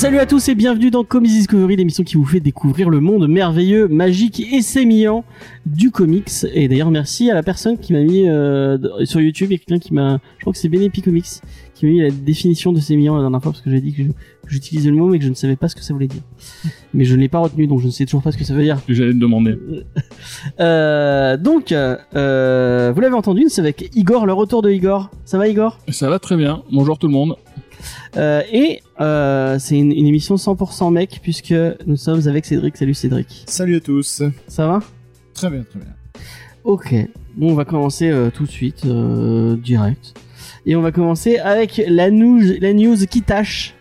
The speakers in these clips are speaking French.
Salut à tous et bienvenue dans Comics Discovery, l'émission qui vous fait découvrir le monde merveilleux, magique et sémillant du comics. Et d'ailleurs, merci à la personne qui m'a mis euh, sur YouTube, il y a quelqu'un qui m'a, je crois que c'est Benepi Comics, qui m'a mis la définition de sémillant la dernière fois parce que j'ai dit que j'utilisais le mot mais que je ne savais pas ce que ça voulait dire. Mais je ne l'ai pas retenu donc je ne sais toujours pas ce que ça veut dire. j'allais te demander. Euh, donc, euh, vous l'avez entendu, c'est avec Igor, le retour de Igor. Ça va Igor? Ça va très bien. Bonjour tout le monde. Euh, et euh, c'est une, une émission 100% mec puisque nous sommes avec Cédric. Salut Cédric. Salut à tous. Ça va? Très bien, très bien. Ok. Bon, on va commencer euh, tout de suite, direct. Et on va commencer avec la news, la news qui tâche.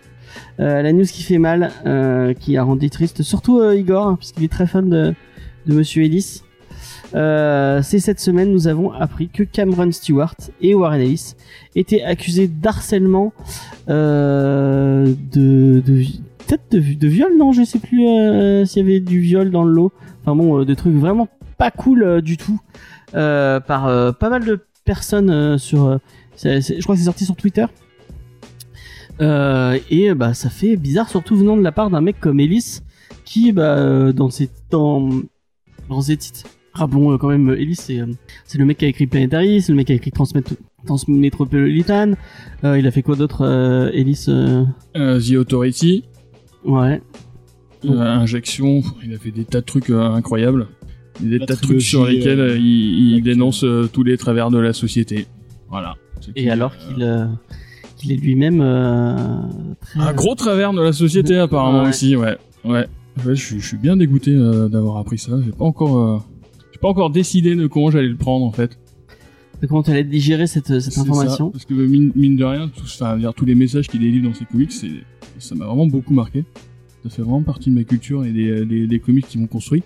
La news qui fait mal, qui a rendu triste, surtout Igor, hein, puisqu'il est très fan de, de Monsieur Ellis. Euh, c'est cette semaine, nous avons appris que Cameron Stewart et Warren Ellis étaient accusés d'harcèlement, euh, de, de peut-être de, de viol, non, je sais plus euh, s'il y avait du viol dans le lot. Enfin bon, euh, des trucs vraiment pas cool du tout par pas mal de personnes sur. c'est- je crois que c'est sorti sur Twitter. Et bah ça fait bizarre, surtout venant de la part d'un mec comme Ellis, qui bah dans ses dans dans ses titres. Rappelons euh, quand même, euh, Ellis c'est euh, c'est le mec qui a écrit Planetary, c'est le mec qui a écrit Transmet Transmetropolitan. Euh, il a fait quoi d'autre, euh, Ellis euh, Euh, The Authority, Ouais. euh, Injection, il a fait des tas de trucs euh, incroyables. Des La tas de trucs sur lesquels il, dénonce euh, tous les travers de la société. Voilà. Et alors euh, qu'il euh, qu'il est lui-même euh, très Un gros travers de la société apparemment Ouais. aussi, ouais. Ouais. Ouais, je, suis- je suis bien dégoûté euh, d'avoir appris ça. J'ai pas encore, euh, pas encore décidé de comment j'allais le prendre en fait. de comment tu allais digérer cette, cette information. ça, parce que mine, mine de rien, tout, enfin, dire, tous les messages qu'il délivre dans ses comics, ça m'a vraiment beaucoup marqué. Ça fait vraiment partie de ma culture et des, des, des comics qui m'ont construit.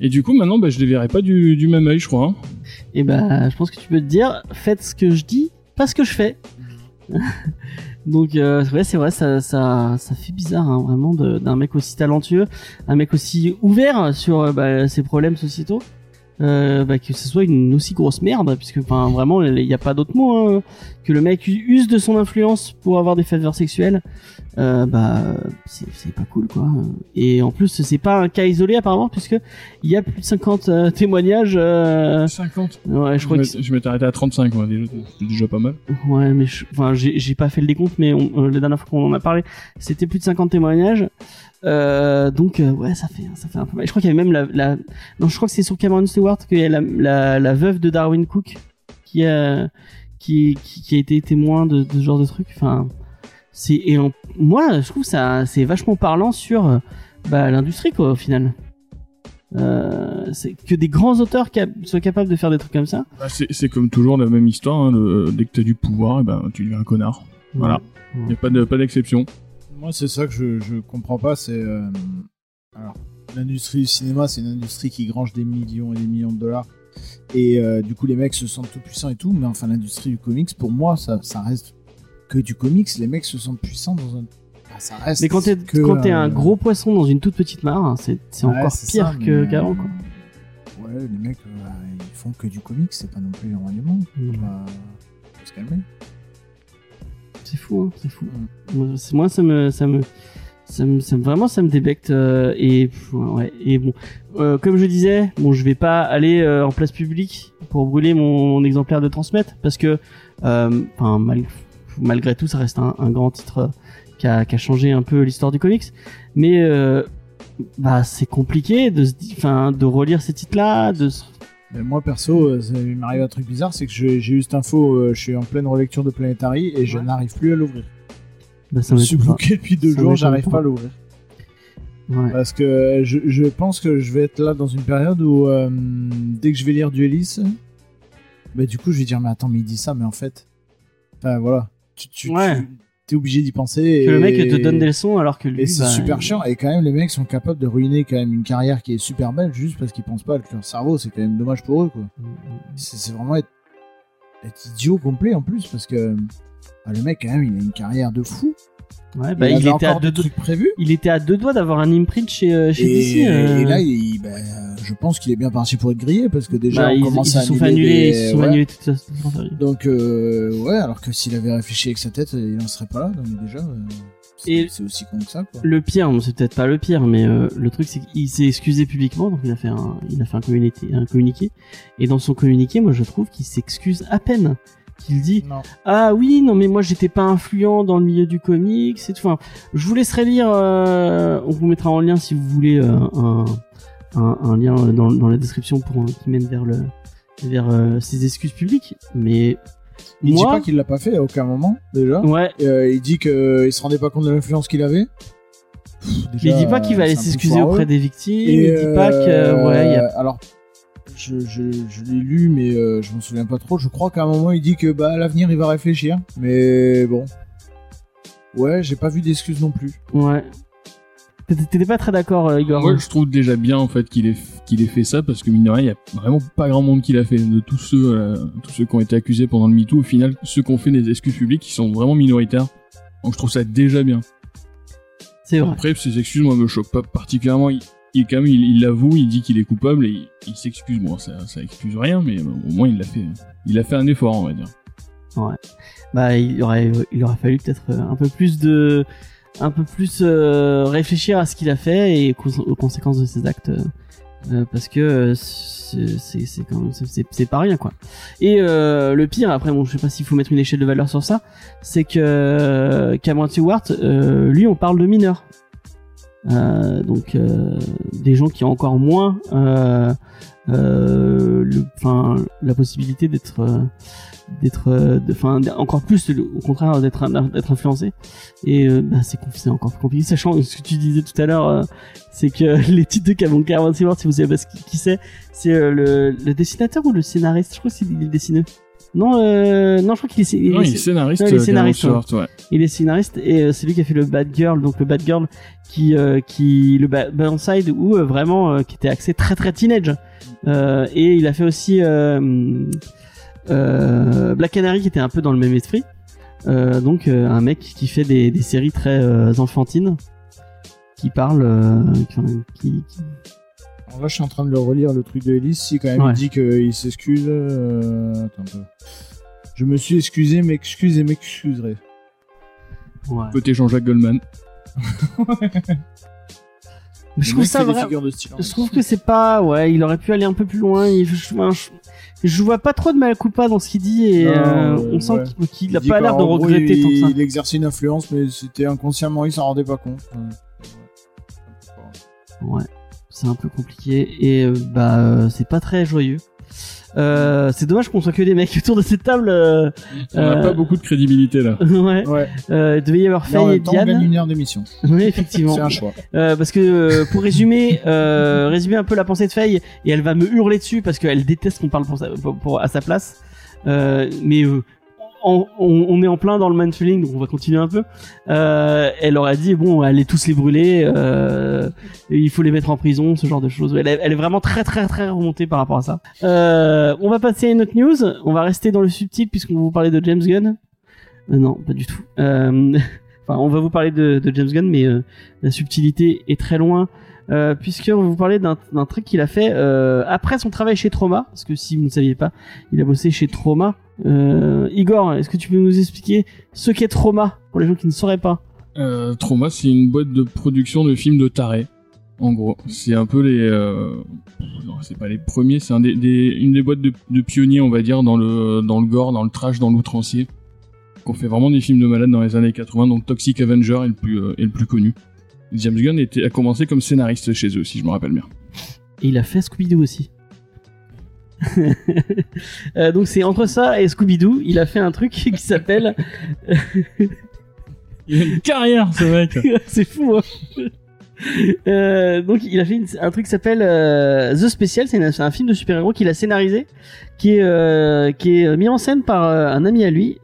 Et du coup, maintenant, bah, je les verrai pas du, du même œil, je crois. hein. Et bah, je pense que tu peux te dire, faites ce que je dis, pas ce que je fais. Donc, euh, ouais, c'est vrai, ça, ça, ça fait bizarre, hein, vraiment, d'un mec aussi talentueux, un mec aussi ouvert sur euh, bah, ses problèmes sociétaux. Euh, bah, que ce soit une aussi grosse merde, puisque enfin vraiment il n'y a pas d'autre mot, hein, que le mec use de son influence pour avoir des faveurs sexuelles, euh, bah c'est pas cool quoi. Et en plus c'est pas un cas isolé apparemment, puisque il y a plus de 50 euh, témoignages. euh, 50. Ouais, je crois que je m'étais arrêté à 35, moi, déjà, pas mal. Ouais, mais enfin, j'ai j'ai pas fait le décompte, mais on, euh, la dernière fois qu'on en a parlé, c'était plus de 50 témoignages. Euh, donc euh, ouais, ça fait ça fait un peu mal. Je crois qu'il y avait même la, la non, je crois que c'est sur Cameron Stewart qu'il y a la, la, la veuve de Darwin Cook qui a qui qui, qui a été témoin de, de ce genre de truc. Enfin, c'est et en- moi je trouve ça c'est vachement parlant sur euh, bah, l'industrie quoi au final. Euh, c'est que des grands auteurs cap- soient capables de faire des trucs comme ça. Bah, c'est, comme toujours la même histoire, hein, le- dès que t'as du pouvoir, et ben, tu deviens un connard. Voilà. Y a pas de, pas d'exception. Moi, c'est ça que je, je comprends pas. C'est. euh, Alors, l'industrie du cinéma, c'est une industrie qui grange des millions et des millions de dollars. Et euh, du coup, les mecs se sentent tout puissants et tout. Mais enfin, l'industrie du comics, pour moi, ça, ça reste que du comics. Les mecs se sentent puissants dans un. Ça reste. Mais quand t'es quand t'es euh, un gros poisson dans une toute petite mare, hein, c'est ouais, encore pire qu'avant euh, quoi. Ouais, les mecs, euh, ils font que du comics. C'est pas non plus le roi du monde. Mm. Bah, faut se calmer. C'est fou, hein, c'est fou. Mm. Moi, ça me ça me ça me, ça me- vraiment ça me débecte euh, et ouais et bon euh, comme je disais bon je vais pas aller euh, en place publique pour brûler mon, mon exemplaire de transmettre parce que enfin mal- malgré tout ça reste un, un grand titre qui a, qui a changé un peu l'histoire du comics mais bah c'est compliqué de se di- enfin de relire ces titres là de se- Mais moi perso, euh, ça- il m'arrive un truc bizarre, c'est que j'ai eu cette info, euh, je suis en pleine relecture de Planetary et je Ouais. n'arrive plus à l'ouvrir. bah, Je suis bloqué depuis deux Ça jours, j'arrive pas. à l'ouvrir. ouais. Parce que euh, je, je pense que je vais être là dans une période où euh, dès que je vais lire du Ellis, bah du coup je vais dire mais attends mais il dit ça mais en fait, enfin voilà, tu, tu, Ouais. Es obligé d'y penser. que le mec te donne des leçons alors que lui Et c'est bah, super il- chiant. Et quand même, les mecs sont capables de ruiner quand même une carrière qui est super belle juste parce qu'ils pensent pas avec leur cerveau. C'est quand même dommage pour eux, quoi. C'est c'est vraiment être, être idiot complet en plus parce que ah, le mec, quand même, il a une carrière de fou. Ouais, bah, il, il, était à deux doigts. Il était à deux doigts d'avoir un imprint chez, euh, chez Et, DC. euh. et là, il, ben, je pense qu'il est bien parti pour être grillé parce que déjà Bah, on ils, commence ils à se sont fait annuler annuler, des- ils se sont ouais. annulés toute la- Donc euh, ouais, alors que s'il avait réfléchi avec sa tête, il en serait pas là. Donc déjà, euh, c'est aussi con que ça. Quoi. Le pire, bon, c'est peut-être pas le pire, mais euh, le truc c'est qu'il s'est excusé publiquement, donc il a fait un, il a fait un communiqué, un communiqué. Et dans son communiqué, moi je trouve qu'il s'excuse à peine. Qu'il dit Non. ah oui non mais moi j'étais pas influent dans le milieu du comics et tout. Enfin, je vous laisserai lire. euh, on vous mettra en lien si vous voulez euh, un, un, un lien dans, dans la description pour qui mène vers le vers euh, ses excuses publiques. Mais Il moi, dit pas qu'il l'a pas fait à aucun moment déjà. ouais, euh, il dit qu'il se rendait pas compte de l'influence qu'il avait. Pff, déjà, il dit pas qu'il va euh, aller s'excuser auprès des victimes. Et, il dit pas que euh, ouais, y a Alors, je, je, je l'ai lu, mais euh, je m'en souviens pas trop. Je crois qu'à un moment, il dit que bah à l'avenir, il va réfléchir. Mais bon. Ouais, j'ai pas vu d'excuses non plus. Ouais. T'étais pas très d'accord, euh, Igor. Moi, je trouve déjà bien en fait qu'il ait qu'il ait fait ça parce que mine de rien, il y a vraiment pas grand monde qui l'a fait. De tous ceux, euh, tous ceux qui ont été accusés pendant le MeToo, au final, ceux qui ont fait des excuses publiques, ils sont vraiment minoritaires. Donc je trouve ça déjà bien. C'est vrai. Après, ces excuses, moi, me choquent pas particulièrement. Il, il quand même, il il l'avoue, il dit qu'il est coupable et il, il s'excuse. Bon, ça, ça excuse rien, mais euh, au moins il l'a fait. Il a fait un effort, on va dire. Bah, il aurait, il aurait fallu peut-être un peu plus de, un peu plus euh, réfléchir à ce qu'il a fait et aux conséquences de ses actes, euh, euh, parce que c'est, quand même, pas rien quoi. Et le pire, après, bon, je sais pas s'il faut mettre une échelle de valeur sur ça, c'est que Cameron Stewart, lui, on parle de mineurs. Euh, donc euh, des gens qui ont encore moins euh, le, la possibilité d'être d'être enfin encore plus le- au contraire d'être d'être influencé. Et bah, c'est c'est encore plus compliqué. Sachant ce que tu disais tout à l'heure c'est que les titres de Cameron Stewart si vous savez pas qui, qui c'est c'est le, le dessinateur ou le scénariste je crois que c'est dessineux non euh, non je crois qu'il est, il Non, il est scénariste. non, il est euh, scénariste, Stewart, ouais. il est scénariste et euh, c'est lui qui a fait le Bad Girl donc le Bad Girl qui euh, qui le Ba- Burnside où euh, vraiment qui était axé très très teenage Euh, et il a fait aussi euh, euh, Black Canary qui était un peu dans le même esprit Euh, donc un mec qui fait des, des séries très enfantines qui parle euh, qui, qui- qui- Là, je suis en train de le relire, le truc de Ellis. Si, quand même, Ouais. il dit qu'il s'excuse. euh, Attends un peu. Je me suis excusé, m'excuse et m'excuserai. ouais. Côté Jean-Jacques Goldman. Mais je trouve ça vrai figures de style. hein. Je trouve que c'est pas, ouais, il aurait pu aller un peu plus loin. Il- je, je, je vois pas trop de mal coupa dans ce qu'il dit et Non, euh, on sent ouais. qu'il- qu'il Il a pas l'air de gros, regretter il, tant que ça. Il exerçait une influence, mais c'était inconsciemment, il s'en rendait pas compte. Ouais. C'est un peu compliqué et euh, bah euh, c'est pas très joyeux. Euh, c'est dommage qu'on soit que des mecs autour de cette table. euh, On n'a Euh, pas beaucoup de crédibilité là. ouais, Ouais. euh, il devait y avoir Faye et temps, on gagne Diane. une heure d'émission. Oui, effectivement. C'est un choix. Euh, parce que pour résumer, euh, résumer un peu la pensée de Faye, et elle va me hurler dessus parce qu'elle déteste qu'on parle pour sa- pour- pour- à sa place. Euh, mais euh, on, est en plein dans le manfuling, donc on va continuer un peu. Euh, elle aurait dit bon, allez tous les brûler, euh, il faut les mettre en prison, ce genre de choses. Elle est, vraiment très très très remontée par rapport à ça. Euh, on va passer à une autre news. On va rester dans le subtil puisqu'on va vous parler de James Gunn. Euh, non, pas du tout. Euh, Enfin, on va vous parler de, de James Gunn, mais euh, la subtilité est très loin, euh, puisqu'on va vous parler d'un truc qu'il a fait euh, après son travail chez Trauma, parce que si vous ne saviez pas, il a bossé chez Trauma. Euh, Igor, est-ce que tu peux nous expliquer ce qu'est Trauma, pour les gens qui ne sauraient pas Trauma, c'est une boîte de production de films de tarés. En gros, c'est un peu les. Non, c'est pas les premiers, c'est une des boîtes de, pionniers, on va dire, dans le dans le gore, dans le trash, dans l'outrancier. Qu'on fait vraiment des films de malades dans les années 80, donc Toxic Avenger est le plus est le plus connu. James Gunn était, a commencé comme scénariste chez eux, si je me rappelle bien. Et il a fait Scooby-Doo aussi. Euh, donc c'est entre ça et Scooby-Doo, il a fait un truc qui s'appelle... Il a une carrière, ce mec. c'est fou, hein Euh, donc il a fait une- un truc qui s'appelle euh, The Special, c'est un film de super-héros qu'il a scénarisé, qui est euh, qui est mis en scène par un ami à lui,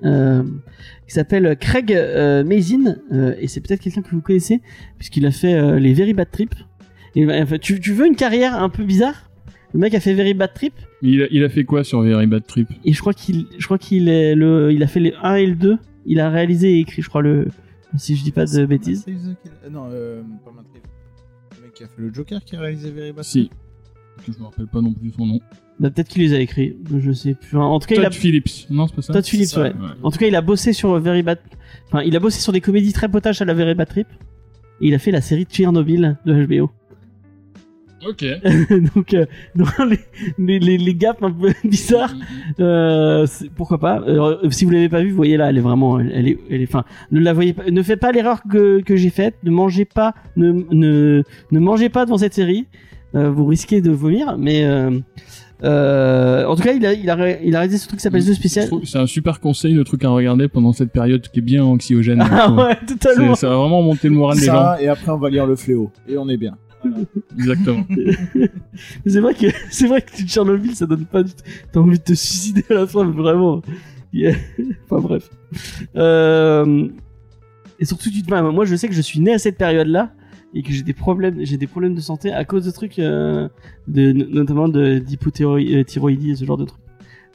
qui s'appelle Craig euh, Mazin, euh, et c'est peut-être quelqu'un que vous connaissez puisqu'il a fait euh, les Very Bad Trip. Et, bah, enfin, tu, tu veux une carrière un peu bizarre? Le mec a fait Very Bad Trip? Mais il a, il a fait quoi sur Very Bad Trip? Et je crois qu'il je crois qu'il est le il a fait les 1 et le 2, il a réalisé et écrit je crois le si je dis pas de bêtises. Euh, Non, euh, pas. Le mec qui a fait le Joker qui a réalisé Very Bad Si. Que je me rappelle pas non plus son nom. Bah, peut-être qu'il les a écrits, je sais plus. En tout cas, il Todd a Phillips. Non, c'est pas ça Todd Phillips, ça, ouais. Ouais. En tout cas, il a bossé sur Very Bad. Enfin, il a bossé sur des comédies très potaches à la Very Bad Trip. Et il a fait la série Tchernobyl de HBO. Ok. Donc, euh, les, les, gaps un peu bizarres, euh, pourquoi pas. Euh, si vous l'avez pas vu, vous voyez là, elle est vraiment, elle, elle est, elle est, enfin, ne la voyez pas, ne faites pas l'erreur que, que j'ai faite. Ne mangez pas, ne, ne, ne mangez pas devant cette série. Euh, vous risquez de vomir, mais euh, en tout cas, il a, il a, ré- il a réalisé ce truc qui s'appelle The Special. C'est un super conseil, le truc à regarder pendant cette période qui est bien anxiogène. Ah euh, ouais, totalement. ça va vraiment monter le moral des gens. Et après on va lire le fléau. Et on est bien. Exactement. C'est vrai que c'est vrai que Tchernobyl ça donne pas du tout. T'as envie de te suicider à la fin, mais vraiment. Yeah. enfin bref. Euh... Et surtout, tu te enfin, moi je sais que je suis né à cette période-là et que j'ai des problèmes, j'ai des problèmes de santé à cause de trucs, euh, de, notamment de d'hypothyroïdie et ce genre de trucs.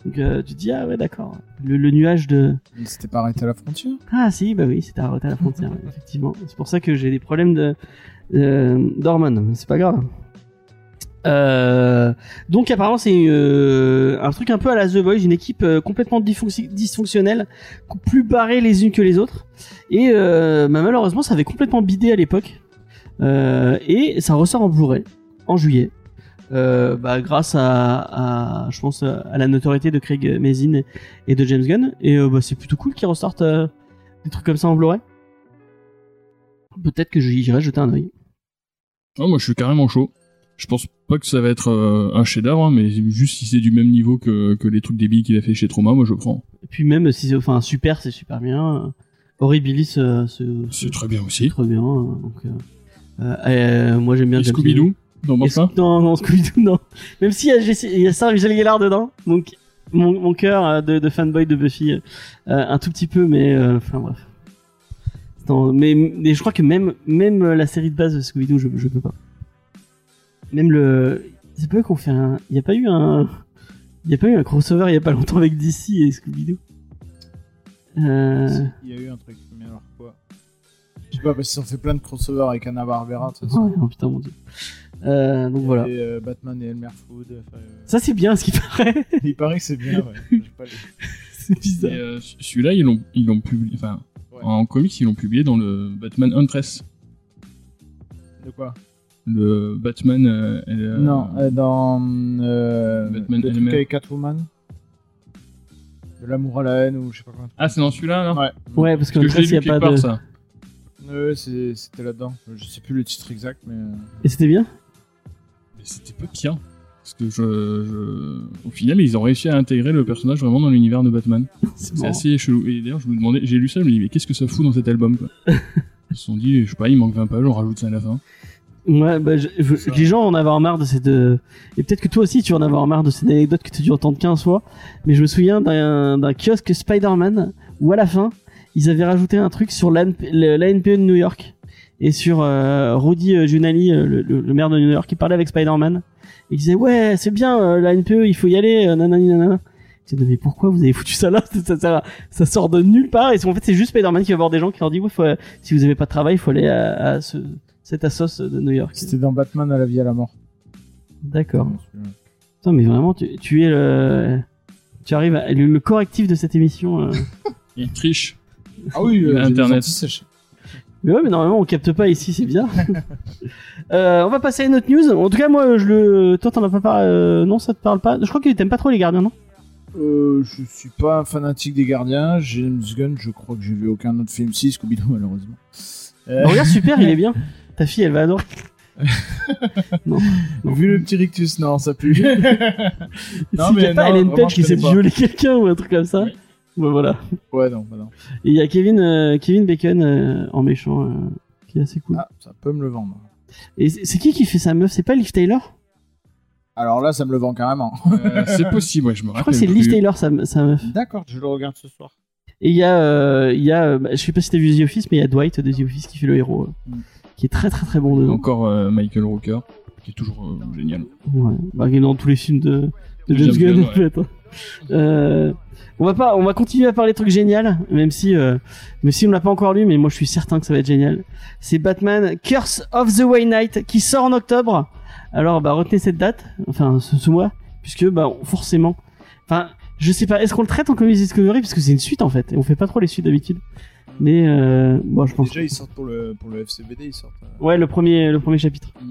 Donc euh, tu te dis ah ouais d'accord. Le, le nuage de Il s'était pas arrêté à la frontière? ah si bah oui c'était arrêté à la frontière effectivement. C'est pour ça que j'ai des problèmes de euh, d'hormones, mais c'est pas grave. Euh, donc apparemment c'est euh, un truc un peu à la The Boys, une équipe euh, complètement dysfonc- dysfonctionnelle, plus barrées les unes que les autres. Et euh, bah, malheureusement ça avait complètement bidé à l'époque. Euh, et ça ressort en Blu-ray en juillet. Euh, bah, grâce à, à, je pense, à la notoriété de Craig Mazin et de James Gunn. Et euh, bah, c'est plutôt cool qu'ils ressortent euh, des trucs comme ça en Blu-ray. Peut-être que j'irai jeter un oeil. Oh, moi, je suis carrément chaud. Je pense pas que ça va être un chef-d'œuvre, hein, mais juste si c'est du même niveau que, que les trucs débiles qu'il a fait chez Trauma, moi je prends. Et puis même si c'est, enfin, super, c'est super bien. Horribilis, c'est très bien aussi. très bien. euh, Donc, euh, euh, euh, moi j'aime bien Scooby-Doo, ça Sc- Non, non, Scooby-Doo, non. Même si il y a, il y a Sarah Michel Gellar dedans, donc mon, mon cœur euh, de, de fanboy de Buffy, euh, un tout petit peu, mais euh, enfin bref. Non, mais, mais je crois que même même la série de base de Scooby-Doo, je, je peux pas. Même le, c'est pas qu'on fait un, il y a pas eu un, il y a pas eu un crossover il y a pas longtemps avec DC et Scooby-Doo. Euh... Il y a eu un truc, sais pas, parce qu'ils ont fait plein de crossovers avec Anna Barbera, de toute façon. ouais, oh putain mon dieu. Euh, donc voilà. Et euh, Batman et Elmer Food. enfin, euh, Ça c'est bien ce qui paraît. Il paraît que c'est bien, ouais. C'est bizarre. euh, celui-là, ils l'ont, ils l'ont publié, enfin, Ouais. en comics, ils l'ont publié dans le Batman Huntress. De quoi? Le Batman. euh, elle, euh, Non, euh, dans euh, Batman le truc elle-même. avec Catwoman. De l'amour à la haine ou je sais pas quoi. Ah, c'est dans celui-là, là Ouais. Ouais, parce que que il y a pas part, de. ça. Ouais, c'était là-dedans. Je sais plus le titre exact, mais. euh, Et c'était bien. Mais c'était pas pire. Parce que je, je- Au final, ils ont réussi à intégrer le personnage vraiment dans l'univers de Batman. C'est assez chelou. Et d'ailleurs, je me demandais, j'ai lu ça, je me dis, mais qu'est-ce que ça fout dans cet album, quoi Ils se sont dit, je sais pas, il manque 20 pages, on rajoute ça à la fin. Ouais, bah, je- je- les gens en avoir marre de cette. euh, Et peut-être que toi aussi tu vas en avoir marre de cette anecdote que tu as dû entendre 15 fois. Mais je me souviens d'un d'un kiosque Spider-Man où à la fin, ils avaient rajouté un truc sur l'ANPE de New York et sur euh, Rudy euh, Giuliani, euh, le, le- le maire de New York, qui parlait avec Spider-Man. Et il disait Ouais, c'est bien, euh, l'ANPE, il faut y aller, euh, nanani nanana. Je disais, mais pourquoi vous avez foutu ça là? Ça, ça, ça sort de nulle part. Et en fait, c'est juste Spider-Man qui va voir des gens qui leur dit Ouais, faut, euh, si vous avez pas de travail, il faut aller à, à ce, cette assos de New York. C'était dans Batman à la vie à la mort. D'accord. Putain, mais vraiment, tu, tu es le. Tu arrives à. Le, le correctif de cette émission. euh. Il triche. Ah oui, euh, Internet. Mais ouais, mais normalement, on capte pas ici, c'est bien. euh, on va passer à une autre news. En tout cas, moi, je le. Toi, t'en as pas parlé. euh, Non, ça te parle pas. Je crois que t'aimes pas trop les gardiens, non? Euh, je suis pas un fanatique des gardiens. James Gunn, je crois que j'ai vu aucun autre film. Si, Scooby-Doo, malheureusement. Euh, Bah, Regarde, super, il est bien. Ta fille, elle va adorer. vu le petit rictus, non, ça pue. Y a pas non, Ellen Page qui pas. violer quelqu'un ou un truc comme ça. Ouais. Ouais, voilà. Ouais, non, bah non. Et il y a Kevin, euh, Kevin Bacon euh, en méchant, euh, qui est assez cool. Ah, ça peut me le vendre. Et c'est c'est qui qui fait sa meuf? C'est pas Liv Taylor? Alors là, ça me le vend carrément. Euh, c'est possible, ouais, je me Je rappelle. crois que c'est Liv plus. Taylor, sa, sa meuf. D'accord, je le regarde ce soir. Et il y a, euh, il y a euh, bah, je sais pas si t'as vu The Office, mais il y a Dwight de The Office qui fait le héros, euh, Mm. qui est très très très bon dedans. Encore euh, Michael Rooker. qui est toujours euh, génial. Ouais, bah, qui est dans tous les films de, de De James James Gunn, Gunn, en fait. Euh, on va pas, on va continuer à parler de trucs géniaux, même si, euh, même si on l'a pas encore lu, mais moi je suis certain que ça va être génial. C'est Batman Curse of the Way Night qui sort en octobre. Alors, bah, retenez cette date, enfin, ce, ce mois, puisque, bah, forcément, enfin, je sais pas, est-ce qu'on le traite en Comics Discovery, parce que c'est une suite, en fait, et on fait pas trop les suites d'habitude. Mais, euh, bon, je pense. Déjà, ils sortent pour le, pour le FCBD, ils sortent. euh, Ouais, le premier, le premier chapitre. Mm.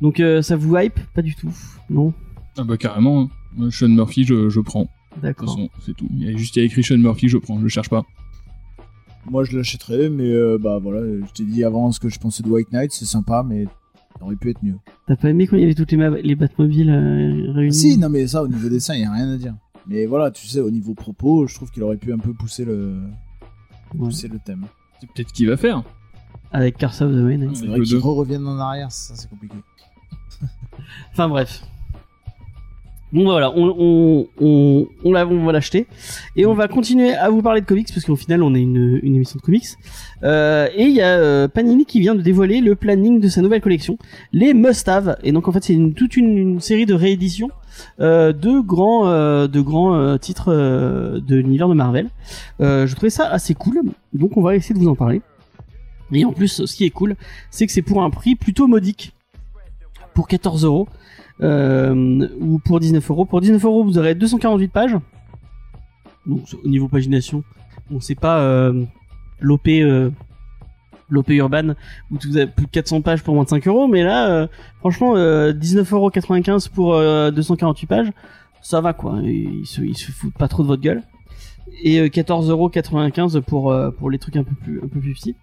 Donc, euh, ça vous hype Pas du tout. Non Ah bah carrément, hein. Sean Murphy, je, je prends. De toute D'accord. façon, c'est tout. Il y a juste il y a écrit Sean Murphy, je prends, je cherche pas. Moi, je l'achèterais, mais euh, bah voilà, je t'ai dit avant ce que je pensais de White Knight, c'est sympa, mais ça aurait pu être mieux. T'as pas aimé quand il y avait toutes les, les Batmobiles euh, réunies Ah, si, non, mais ça, au niveau dessin, il n'y a rien à dire. Mais voilà, tu sais, au niveau propos, je trouve qu'il aurait pu un peu pousser le, Ouais. pousser le thème. C'est peut-être qu'il va faire. Avec Curse of the Way Night. Ouais. C'est vrai qu'ils reviennent en arrière, ça, c'est compliqué. Enfin bref. Bon bah, voilà, on, on, on, on, l'a- on va l'acheter. Et on va continuer à vous parler de comics, parce qu'au final on est une, une émission de comics. Euh, et il y a euh, Panini qui vient de dévoiler le planning de sa nouvelle collection, les Must-Have. Et donc en fait c'est une, toute une, une série de rééditions euh, de grands, euh, de grands euh, titres euh, de l'univers de Marvel. Euh, je trouvais ça assez cool, donc on va essayer de vous en parler. Et en plus, ce qui est cool, c'est que c'est pour un prix plutôt modique. Pour 14 euros. euh, ou pour 19 euros. Pour 19 euros, vous aurez 248 pages. Donc au niveau pagination, bon c'est pas euh, l'OP euh, l'OP urban où vous avez plus de 400 pages pour moins de 5 euros, mais là euh, franchement euh, 19,95€ pour euh, 248 pages, ça va quoi. Ils ils se foutent pas trop de votre gueule. Et euh, 14,95€ pour euh, pour les trucs un peu plus petits.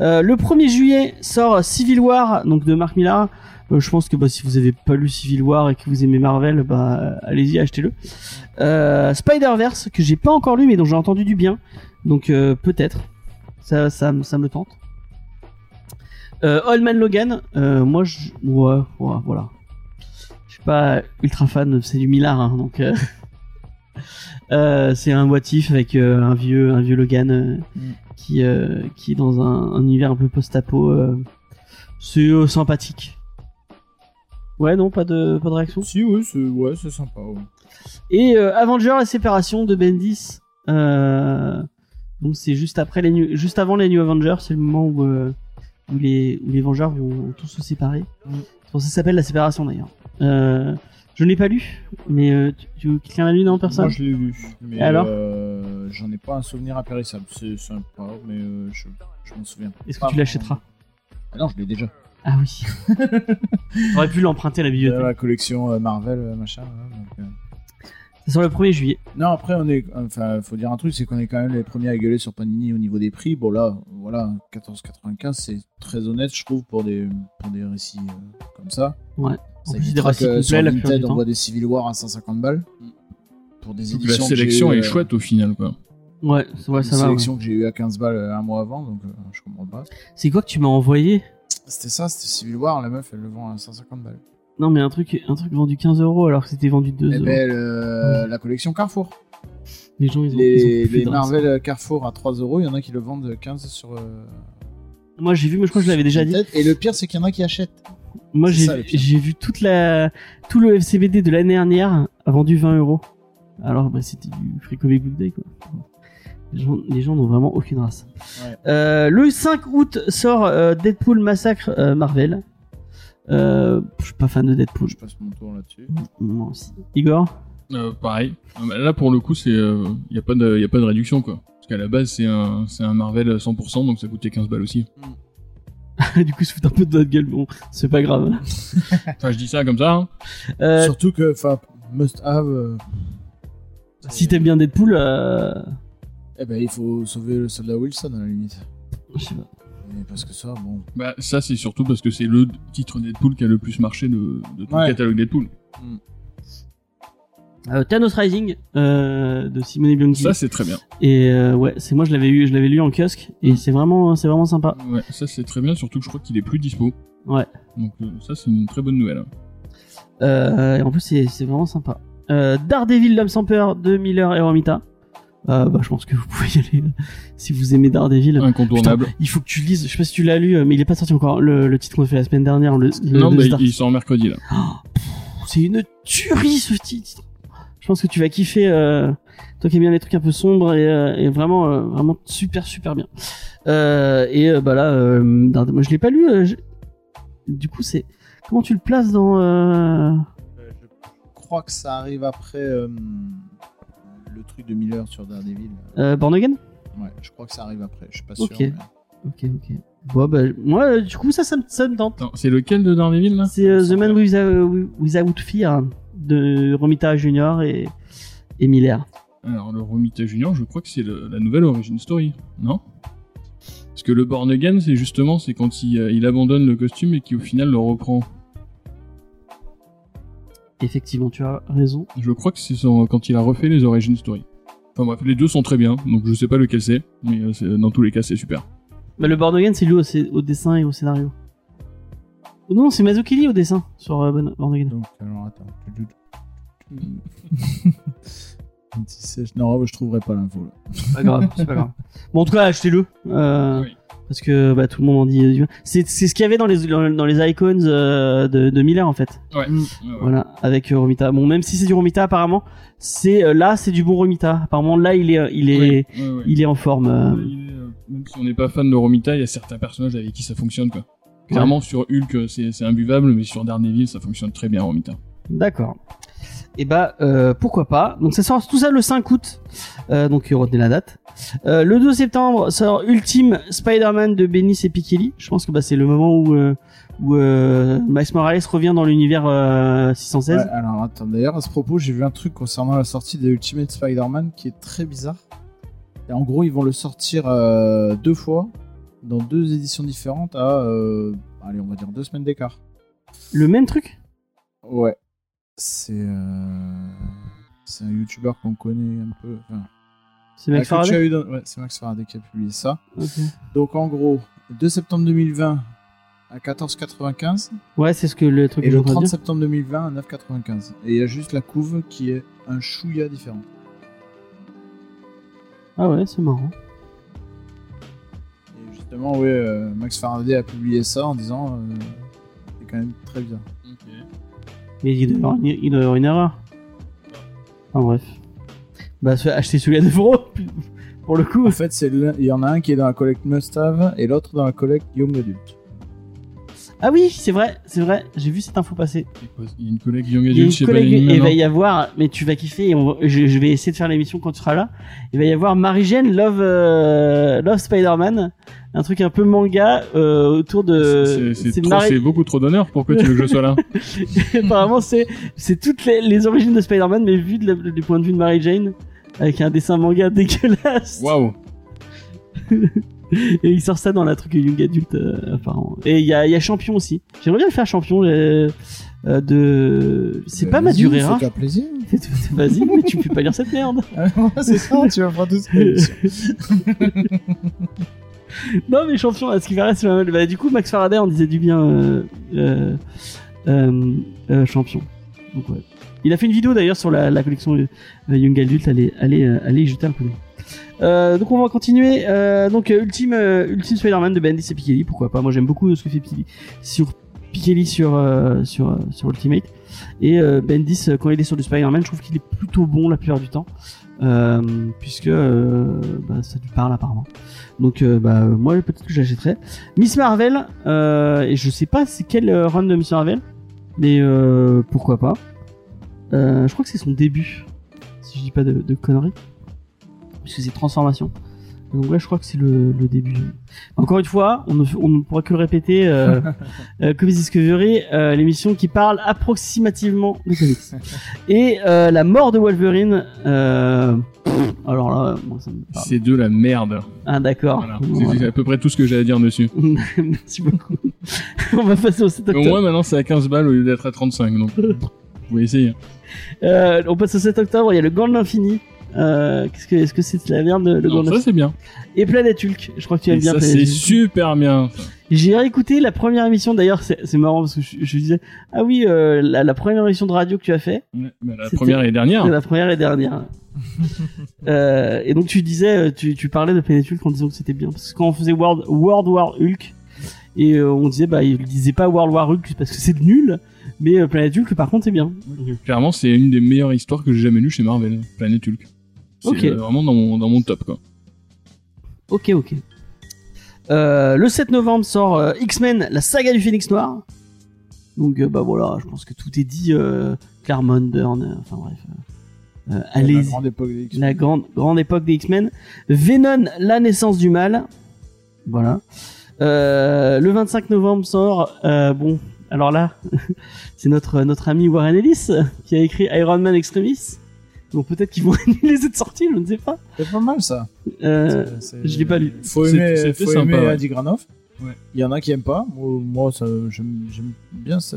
Euh, le 1er juillet sort Civil War donc de Mark Millar. Euh, je pense que bah, si vous avez pas lu Civil War et que vous aimez Marvel, bah euh, allez-y achetez-le. Euh, Spider-Verse que j'ai pas encore lu mais dont j'ai entendu du bien. Donc euh, peut-être ça, ça me- tente. Euh, Old Man Logan, euh, moi je ouais, voilà. Je suis pas ultra fan, c'est du Millard hein, donc euh, euh, c'est un motif avec euh, un vieux un vieux Logan euh, Mm. qui euh, qui est dans un, un univers un peu post-apo euh, c'est euh, sympathique. Ouais, non, pas de pas de réaction? Si, oui, c'est ouais, c'est sympa. ouais. Et euh, Avenger la séparation de Bendis. Euh, donc c'est juste après les New- juste avant les New Avengers, c'est le moment où euh, où les où les Vengeurs vont, tous se séparer. Mm. Ça s'appelle la séparation d'ailleurs. Euh, je ne l'ai pas lu, mais euh, tu, l'a lu non personne? Moi, je l'ai lu. Mais alors? euh, J'en ai pas un souvenir impérissable. C'est sympa, mais euh, je, je m'en souviens. Est-ce que tu l'achèteras? Ah non, je l'ai déjà. Ah oui. J'aurais pu l'emprunter à la Dans bibliothèque. la collection euh, Marvel, euh, machin. là, donc, euh. Ça sort le 1er juillet. Non, après, on est. Enfin, faut dire un truc, c'est qu'on est quand même les premiers à gueuler sur Panini au niveau des prix. Bon, là, voilà, 14,95, c'est très honnête, je trouve, pour des, pour des récits euh, comme ça. Ouais. En Ça plus, des que complets sur la plupart on voit des Civil War à 150 balles. Pour des Donc, éditions. la sélection est euh, chouette au final, quoi. Ouais, ça- ouais, une ça va. ouais. sélection que j'ai eu à 15 balles euh, un mois avant, donc euh, je comprends pas. C'est quoi que tu m'as envoyé? C'était ça, c'était Civil War, la meuf, elle le vend à 150 balles. Non, mais un truc, un truc vendu 15 euros alors que c'était vendu 2 Eh euros. ben, le- la collection Carrefour. Les gens, ils ont, ils ont Les, plus les de Marvel Carrefour à 3 euros, il y en a qui le vendent 15 sur. euh, Moi, j'ai vu, mais je crois que je l'avais déjà dit. Et le pire, c'est qu'il y en a qui achètent. Moi, j'ai vu toute la tout le FCBD de l'année dernière a vendu 20 euros. Alors, bah, c'était du Free Comic Book Day, quoi. Les gens, n'ont vraiment aucune race. Ouais. Euh, le 5 août sort euh, Deadpool Massacre euh, Marvel. Euh, je suis pas fan de Deadpool. Je passe mon tour là-dessus. Moi aussi. Igor Euh, pareil. Là, pour le coup, c'est, il y a pas de, y a pas de réduction, quoi. Parce qu'à la base, c'est un, c'est un Marvel 100%, donc ça coûtait 15 balles aussi. Du coup, se fout un peu de notre gueule. Bon, c'est pas grave. Enfin, je dis ça comme ça. hein. Euh, Surtout que, enfin, must have. euh, si t'aimes bien Deadpool, euh... Eh ben, il faut sauver le soldat Wilson à la limite. je sais pas. Parce que ça, bon. Bah, ça, c'est surtout parce que c'est le titre Deadpool qui a le plus marché de, de tout Ouais. le catalogue Deadpool. Euh, Thanos Rising euh, de Simone Bianchi. Ça, c'est très bien. Et euh, ouais, c'est moi je l'avais eu, je l'avais lu en kiosque et c'est vraiment, c'est vraiment sympa. Ouais, ça, c'est très bien, surtout que je crois qu'il est plus dispo. Ouais. Donc, euh, ça, c'est une très bonne nouvelle. Euh, et en plus c'est, c'est vraiment sympa. Daredevil l'homme sans peur de Miller et Romita. bah, je pense que vous pouvez y aller si vous aimez Daredevil. Incontournable. Putain, il faut que tu lises. Je sais pas si tu l'as lu, mais il est pas sorti encore. Le, le titre qu'on a fait la semaine dernière. Le, le- non, le bah, il sort mercredi là. C'est une tuerie ce titre. Je pense que tu vas kiffer. euh, toi qui aimes bien les trucs un peu sombres et, euh, et vraiment, euh, vraiment super, super bien. Euh, et euh, bah là, euh, moi je l'ai pas lu. euh, je- Du coup, c'est comment tu le places dans euh, Je crois que ça arrive après euh, le truc de Miller sur Daredevil. euh, Born Again? Ouais, je crois que ça arrive après. Je suis pas Ok. sûr. mais- Ok, ok. Bon, bah, moi, du coup, ça, ça, me- ça me tente. C'est lequel de Daredevil là? C'est euh, The Man Without, Without Fear de Romita Junior et, et Miller. Alors le Romita Junior, je crois que c'est la nouvelle origin story, non? Parce que le Born Again, c'est justement c'est quand il, euh, il abandonne le costume et qui au final le reprend. Effectivement, tu as raison. Je crois que c'est quand il a refait les origin story. Enfin bref, les deux sont très bien, donc je sais pas lequel c'est, mais euh, dans tous les cas c'est super. Bah, le Born Again, c'est lui au dessin et au scénario. Oh Non, c'est Mazukili au dessin sur euh, Born. Donc, alors attends. 26, non, je trouverai pas l'info là. C'est pas grave, c'est pas grave. Bon, en tout cas, achetez-le. Euh. Parce que bah, tout le monde en dit du. C'est ce qu'il y avait dans les, dans les icons euh, de, de Miller en fait. Ouais. Mm. Ouais. Voilà, avec euh, Romita. Bon, même si c'est du Romita, apparemment, c'est euh, là, c'est du bon Romita. Apparemment, là, il est, il est, il est en forme. euh. Euh, même si on n'est pas fan de Romita, il y a certains personnages avec qui ça fonctionne quoi. Clairement sur Hulk c'est c'est imbuvable, mais sur Daredevil ça fonctionne très bien Romita. D'accord. Et bah euh, pourquoi pas. Donc ça sort tout ça le 5 août. Euh, donc retenez la date. Euh, le 2 septembre sort Ultime Spider-Man de Bendis et Piketty. Je pense que bah, c'est le moment où euh, où euh, Miles Morales revient dans l'univers euh, 616. Ouais, alors attends, d'ailleurs à ce propos, j'ai vu un truc concernant la sortie de Ultimate Spider-Man qui est très bizarre. Et en gros, ils vont le sortir euh, deux fois dans deux éditions différentes à, euh, allez, on va dire deux semaines d'écart. Le même truc Ouais. C'est euh, c'est un youtubeur qu'on connaît un peu. Enfin, C'est Max Faraday dans- Ouais, c'est Max Faraday qui a publié ça. Ok. Donc en gros, 2 septembre 2020 à 14,95 Ouais, c'est ce que le truc et que le j'ai 30 dire. septembre 2020 à 9,95. Et il y a juste la couve qui est un chouïa différent. Ah ouais, c'est marrant. Justement, ouais, euh, Max Faraday a publié ça en disant euh, c'est quand même très bien. Mais il doit y avoir une, il doit y avoir une erreur. Enfin bref. Bah acheter celui à 9 euros pour le coup. En fait, c'est il y en a un qui est dans la collecte Must-Have et l'autre dans la collecte Young Adult. Ah oui, c'est vrai, c'est vrai. J'ai vu cette info passer. Il y a une collègue Young Adult chez Panini il va y avoir, mais tu vas kiffer, et on va- je, je vais essayer de faire l'émission quand tu seras là. Il va y avoir Marie-Jeanne Love, euh, Love Spider-Man, un truc un peu manga euh, autour de. C'est- c'est c'est c'est beaucoup trop d'honneur. Pourquoi tu veux que je sois là Apparemment, c'est c'est toutes les, les origines de Spider-Man, mais de la- du point de vue de Mary-Jane, avec un dessin manga dégueulasse. Waouh Et il sort ça dans la truc Young Adult, euh, apparemment. Et il y a, il y a Champion aussi. J'aimerais bien le faire Champion euh, euh, de. C'est pas Vas-y, Madurera. Fais-toi plaisir. Vas-y, mais tu peux pas lire cette merde. c'est ça, tu vas prendre tout ce non, mais champion, ce qui paraît, c'est mal. Bah, du coup, Max Faraday en disait du bien euh, euh, euh, champion. Il a fait une vidéo d'ailleurs sur la, collection Young Adult. Allez, allez, allez y jeter un coup d'œil. Donc on va continuer. Donc Ultime, Spider-Man de Bendis et Piketty, pourquoi pas? Moi j'aime beaucoup ce que fait Piketty sur Piketty sur sur Ultimate. Et Bendis quand il est sur du Spider-Man, je trouve qu'il est plutôt bon la plupart du temps, puisque bah, ça lui parle apparemment. Donc euh, bah moi peut-être que j'achèterai. Miss Marvel, euh, et je sais pas c'est quel euh, run de Miss Marvel, mais pourquoi pas. Je crois que c'est son début, si je dis pas de, de conneries, puisque c'est transformation. Donc là je crois que c'est le, le début. Encore une fois, on ne, on ne pourra que le répéter. Euh, euh, Comics Discovery, euh, l'émission qui parle approximativement de comics. Et euh, la mort de Wolverine. Euh, pff, alors là, bon, ça me parle. C'est de la merde. Ah d'accord. Voilà. Voilà. C'est à peu près tout ce que j'ai à dire dessus. Merci beaucoup. On va passer au 7 Au octobre. moins maintenant c'est à 15 balles au lieu d'être à 35, donc vous pouvez essayer. Euh, on passe au 7 octobre. Il y a le Gant de l'infini. Euh, qu'est-ce que, est-ce que c'est de la merde le Non, ça c'est bien. Et Planète Hulk. Je crois que tu aimes bien ça Planète c'est super bien. J'ai réécouté la première émission. D'ailleurs, c'est marrant parce que je, je disais ah oui, euh, la, la première émission de radio que tu as fait, Ouais, bah, la première et dernière. la première et dernière. euh, et donc tu disais, tu, tu parlais de Planet Hulk en disant que c'était bien parce que quand on faisait World, World War Hulk et on disait bah il disait pas World War Hulk parce que c'est nul, mais Planet Hulk par contre c'est bien. Clairement, c'est une des meilleures histoires que j'ai jamais lues chez Marvel, Planet Hulk. C'est Ok. euh, vraiment dans mon, dans mon top, quoi. Ok, ok. Euh, le 7 novembre sort euh, X-Men, la saga du Phénix Noir. Donc euh, bah voilà, je pense que tout est dit. Euh, Claremont, Byrne, euh, enfin bref. Euh, euh, La allez, grande époque des X-Men. la grande grande époque des X-Men. Venom, la naissance du mal. Voilà. Euh, le 25 novembre sort. euh, bon, alors là, c'est notre notre ami Warren Ellis qui a écrit Iron Man Extremis. Donc peut-être qu'ils vont annuler cette sortie, je ne sais pas. C'est pas mal ça. Euh, C'est- c'est- je l'ai pas lu. Faut C'est- aimer, c'était faut sympa, aimer ouais. Adi Granoff. Ouais. Il y en a qui aiment pas. Moi, ça, j'aime, j'aime bien ce,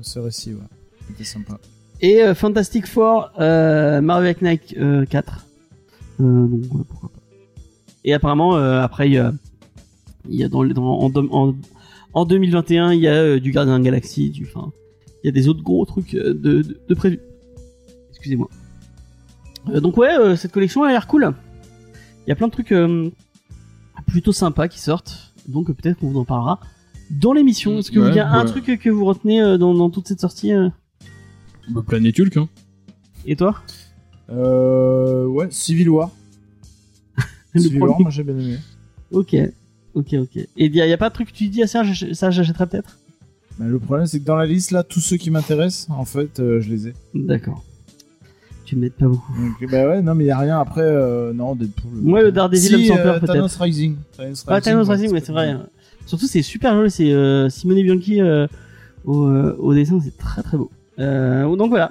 ce récit. Ouais. C'était sympa. Et euh, Fantastic Four, euh, Marvel Knight euh, 4. Euh, donc ouais, pourquoi pas. Et apparemment, euh, après, il y a, il y a dans, en, dom- en, en 2021, il y a euh, du Gardien de la Galaxie, du, enfin, il y a des autres gros trucs de, de, de prévus. Excusez-moi. Euh, donc ouais, euh, cette collection a l'air cool. Il y a plein de trucs euh, plutôt sympas qui sortent. Donc peut-être qu'on vous en parlera dans l'émission. Est-ce que Ouais, il y a un truc que vous retenez dans, dans toute cette sortie Bah, Planet Hulk, hein. Et toi Euh, ouais, Civil War. Civil War, moi j'ai bien aimé. Ok, ok, ok. Et il y, a pas de truc que tu dis à ça, j'ach- ça j'achèterais peut-être Mais le problème, c'est que dans la liste là, tous ceux qui m'intéressent, en fait, euh, je les ai. D'accord. Tu m'aides pas beaucoup. Donc, bah ouais, non, mais il y a rien après. euh, non, Deadpool. Moi, le Daredevil, si, sans peur, euh, peut-être. Thanos Rising. Thanos Ah, Thanos ouais, Rising, mais c'est vrai. Surtout, c'est super joli. C'est euh, Simone Bianchi euh, au, euh, au dessin, c'est très très beau. Euh, donc voilà,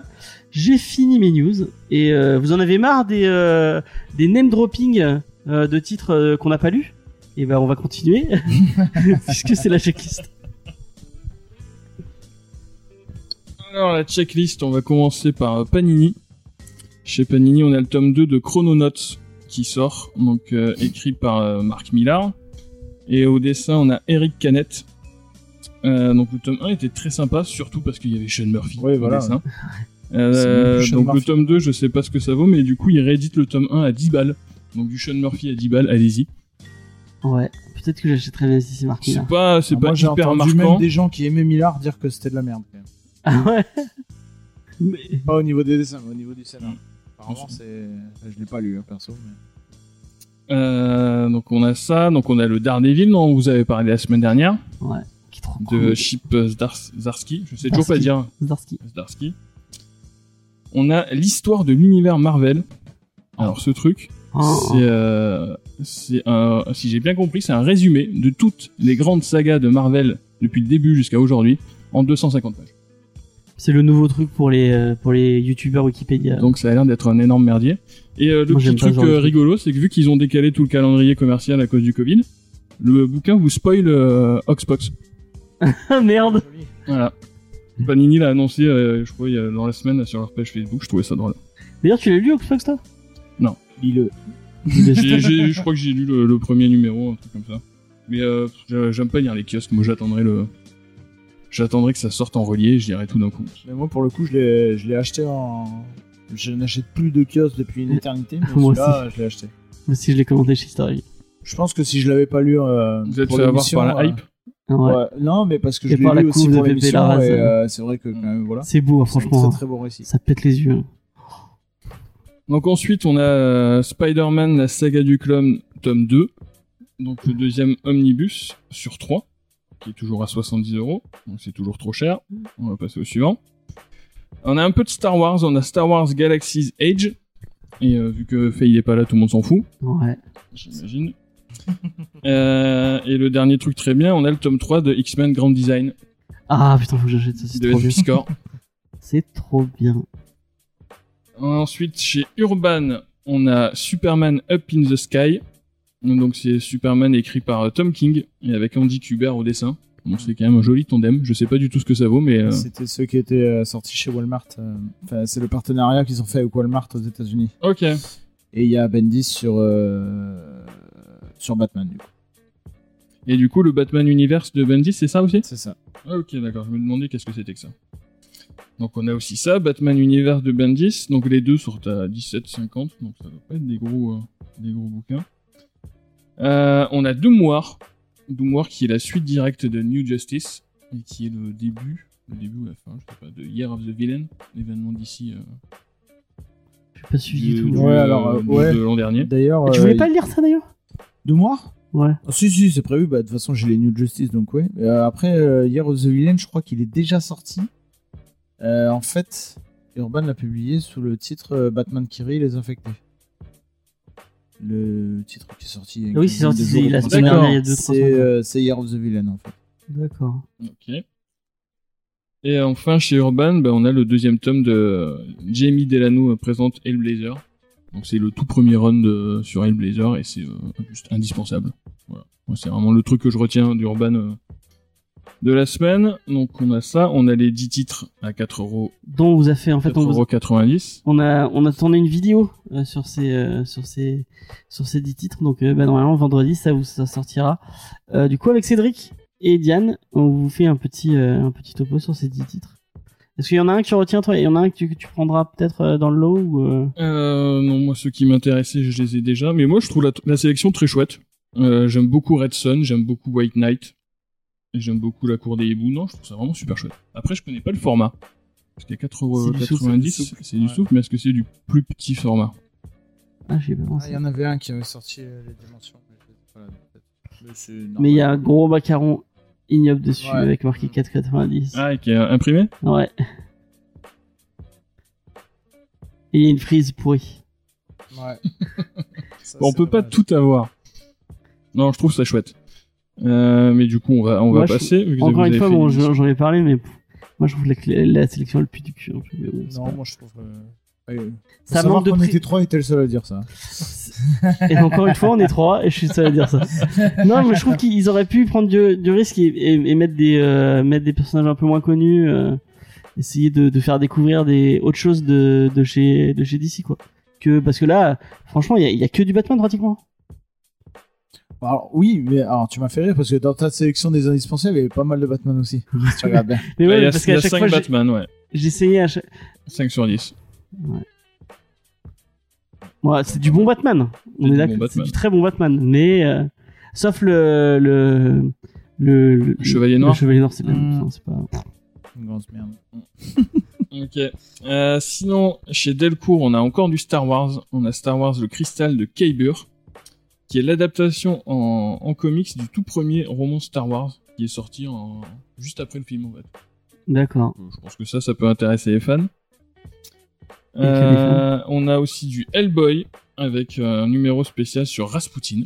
j'ai fini mes news. Et euh, vous en avez marre des, euh, des name dropping euh, de titres euh, qu'on n'a pas lus? Et ben, on va continuer puisque c'est la checklist. Alors, la checklist, on va commencer par euh, Panini. Chez Panini, on a le tome 2 de Chrononauts qui sort, donc euh, écrit par euh, Marc Millard. Et au dessin, on a Eric Canet. Euh, donc le tome 1 était très sympa, surtout parce qu'il y avait Sean Murphy Ouais, au voilà, dessin. Euh, même donc le tome 2, je sais pas ce que ça vaut, mais du coup, il réédite le tome 1 à 10 balles. Donc du Sean Murphy à 10 balles, allez-y. Ouais, peut-être que j'achèterais bien si c'est marqué C'est pas, c'est Ah, pas moi, hyper entendu marquant. même des gens qui aimaient Millard dire que c'était de la merde. même. Ah ouais Mais- Pas au niveau des dessins, mais au niveau du scénario. Mm. Apparemment, c'est. Je l'ai pas lu, hein, perso. Mais... Euh, donc on a ça, donc on a le Daredevil dont vous avez parlé la semaine dernière, Ouais, qui est trop de cool. Chip Zdars- Zdarsky, je sais toujours pas dire Zdarsky. Zdarsky. On a l'histoire de l'univers Marvel. Alors ce truc, Oh. c'est, euh, un, si j'ai bien compris, c'est un résumé de toutes les grandes sagas de Marvel depuis le début jusqu'à aujourd'hui en 250 pages. C'est le nouveau truc pour les euh, pour les youtubeurs Wikipédia. Donc ça a l'air d'être un énorme merdier. Et euh, le Moi, petit truc euh, truc. rigolo, c'est que vu qu'ils ont décalé tout le calendrier commercial à cause du Covid, le bouquin vous spoil euh, Oxbox. Merde. Voilà. Panini l'a annoncé, euh, je crois, dans la semaine sur leur page Facebook. Je trouvais ça drôle. D'ailleurs, tu l'as lu Oxbox toi? Lis-le. J'ai- j'ai- je crois que j'ai lu le, le premier numéro, un truc comme ça. Mais euh, j'a- j'aime pas lire les kiosques. Moi, j'attendrai le. J'attendrai que ça sorte en relié. et Je lirai tout d'un coup. Mais moi, pour le coup, je l'ai, je l'ai acheté en. Je n'achète plus de kiosque depuis une éternité, mais Moi celui-là, je l'ai acheté. Moi aussi, je l'ai commenté chez Story. Je pense que si je l'avais pas lu euh, Vous êtes pour fait avoir par la euh, hype. Ouais. ouais. Non, mais parce que Et je l'ai la lu aussi pour l'émission et euh, c'est vrai que quand même, voilà. C'est beau, hein, C'est un franchement. très bon récit. Ça pète les yeux. Donc ensuite, on a euh, Spider-Man, la saga du clone, tome 2. Donc le deuxième omnibus sur 3, qui est toujours à 70 euros. Donc c'est toujours trop cher. On va passer au suivant. On a un peu de Star Wars. On a Star Wars Galaxy's Age. Et euh, vu que Faye est pas là, tout le monde s'en fout. Ouais. J'imagine. Euh, et le dernier truc très bien, on a le tome 3 de X-Men Grand Design Ah putain, faut que j'achète ça, c'est trop bien. Score. C'est trop bien. Ensuite, chez Urban, on a Superman Up in the Sky. Donc c'est Superman écrit par euh, Tom King et avec Andy Kubert au dessin. Donc c'est quand même un joli tandem. Je sais pas du tout ce que ça vaut, mais euh, C'était ceux qui étaient euh, sortis chez Walmart. euh, Enfin, c'est le partenariat qu'ils ont fait avec Walmart aux États-Unis. ok. Et il y a Bendis sur sur Batman du coup. Et du coup, le Batman Universe de Bendis, c'est ça aussi? C'est ça. Ah ok, d'accord. Je me demandais qu'est-ce que c'était que ça. Donc on a aussi ça, Batman Universe de Bendis. Donc les deux sortent à 17,50. Donc ça va pas être des gros, des gros bouquins. Euh, on a Doom War. Doom War qui est la suite directe de New Justice. Et qui est le début, le début ou la fin, je sais pas, de Year of the Villain. L'événement d'ici. euh, Je suis pas suivi du tout. du- Ouais, alors, euh, de- ouais. de l'an dernier. D'ailleurs. Tu euh, voulais pas le lire ça d'ailleurs? De moi Ouais. Ah, Si, si, c'est prévu. Bah, de toute façon, j'ai les New Justice, donc ouais. Euh, après, euh, Year of the Villain, je crois qu'il est déjà sorti. Euh, en fait, Urban l'a publié sous le titre euh, Batman Kiri les infectés. Le titre qui est sorti. il y a une oui, c'est sorti la D'accord. semaine dernière, il y a deux C'est euh, c'est Year of the Villain, en fait. D'accord. Ok. Et enfin, chez Urban, bah, on a le deuxième tome de Jamie Delano présente Hellblazer. Donc c'est le tout premier run de, sur Hellblazer et c'est euh, juste indispensable. Voilà. C'est vraiment le truc que je retiens d'Urban euh, de la semaine. Donc on a ça, on a les 10 titres à 4 euros, Dont vous a fait en fait on, vous- 4,90€. on a on a tourné une vidéo euh, sur ces euh, sur ces sur ces 10 titres donc euh, bah, normalement vendredi ça vous ça sortira. Euh, du coup avec Cédric et Diane, on vous fait un petit euh, un petit topo sur ces 10 titres. Est-ce qu'il y en a un que tu retiens toi? Il y en a un que tu, que tu prendras peut-être euh, dans le lot ou euh, Euh, non, moi ceux qui m'intéressaient, je les ai déjà. Mais moi, je trouve la, la sélection très chouette. Euh, j'aime beaucoup Red Sun, j'aime beaucoup White Knight. Et j'aime beaucoup La Cour des Hiboux. Non, je trouve ça vraiment super chouette. Après, je connais pas le format. Parce qu'à C'est du souffle, 4,90€, c'est du souffle. mais est-ce que c'est du plus petit format Ah, j'ai pas Ah, pensé. il y en avait un qui avait sorti euh, les dimensions. mais je sais pas, peut-être. Mais c'est Mais il y a un gros macaron ignoble dessus Ouais. avec marqué 4,90. Ah, et qui est imprimé Ouais. Et il y a une frise pourrie. Ouais. Ça, Bon, On peut pas tout avoir. Non, je trouve ça chouette. Euh, mais du coup, on va, on va Moi, passer. Encore une fois, bon, j'en ai parlé, mais moi je trouve la, la sélection le plus du cul. un peu, mais bon, c'est Non, pas- moi je trouve. euh, ouais, Ça manque de prix. était trois et t'es le seul à dire ça. Et encore une fois, on est trois, et je suis seul à dire ça. Non, mais je trouve qu'ils auraient pu prendre du, du risque et, et- et mettre des euh, mettre des personnages un peu moins connus, euh, essayer de, de faire découvrir des autres choses de, de chez de chez DC quoi. Que parce que là, franchement, il y y a que du Batman pratiquement. Alors oui, mais alors tu m'as fait rire parce que dans ta sélection des indispensables, il y avait pas mal de Batman aussi. si tu regardes bien. Mais Ouais, ouais, il y a, parce il y qu'à a chaque 5 fois, j'ai- Batman, ouais. j'essayais à chaque... 5 sur 10. Ouais, c'est du bon Batman. On C'est est bon c'est du très bon Batman, mais euh, sauf le le le, le- Chevalier Noir Le Chevalier Noir, c'est pas, Mm. c'est pas. Une grosse merde. Ok. Euh, sinon, chez Delcourt, on a encore du Star Wars. On a Star Wars Le Cristal de Kaybur, qui est l'adaptation en, en comics du tout premier roman Star Wars, qui est sorti en... juste après le film, en fait. D'accord. Je pense que ça, ça peut intéresser les fans. Euh, on a aussi du Hellboy, avec euh, un numéro spécial sur Rasputin.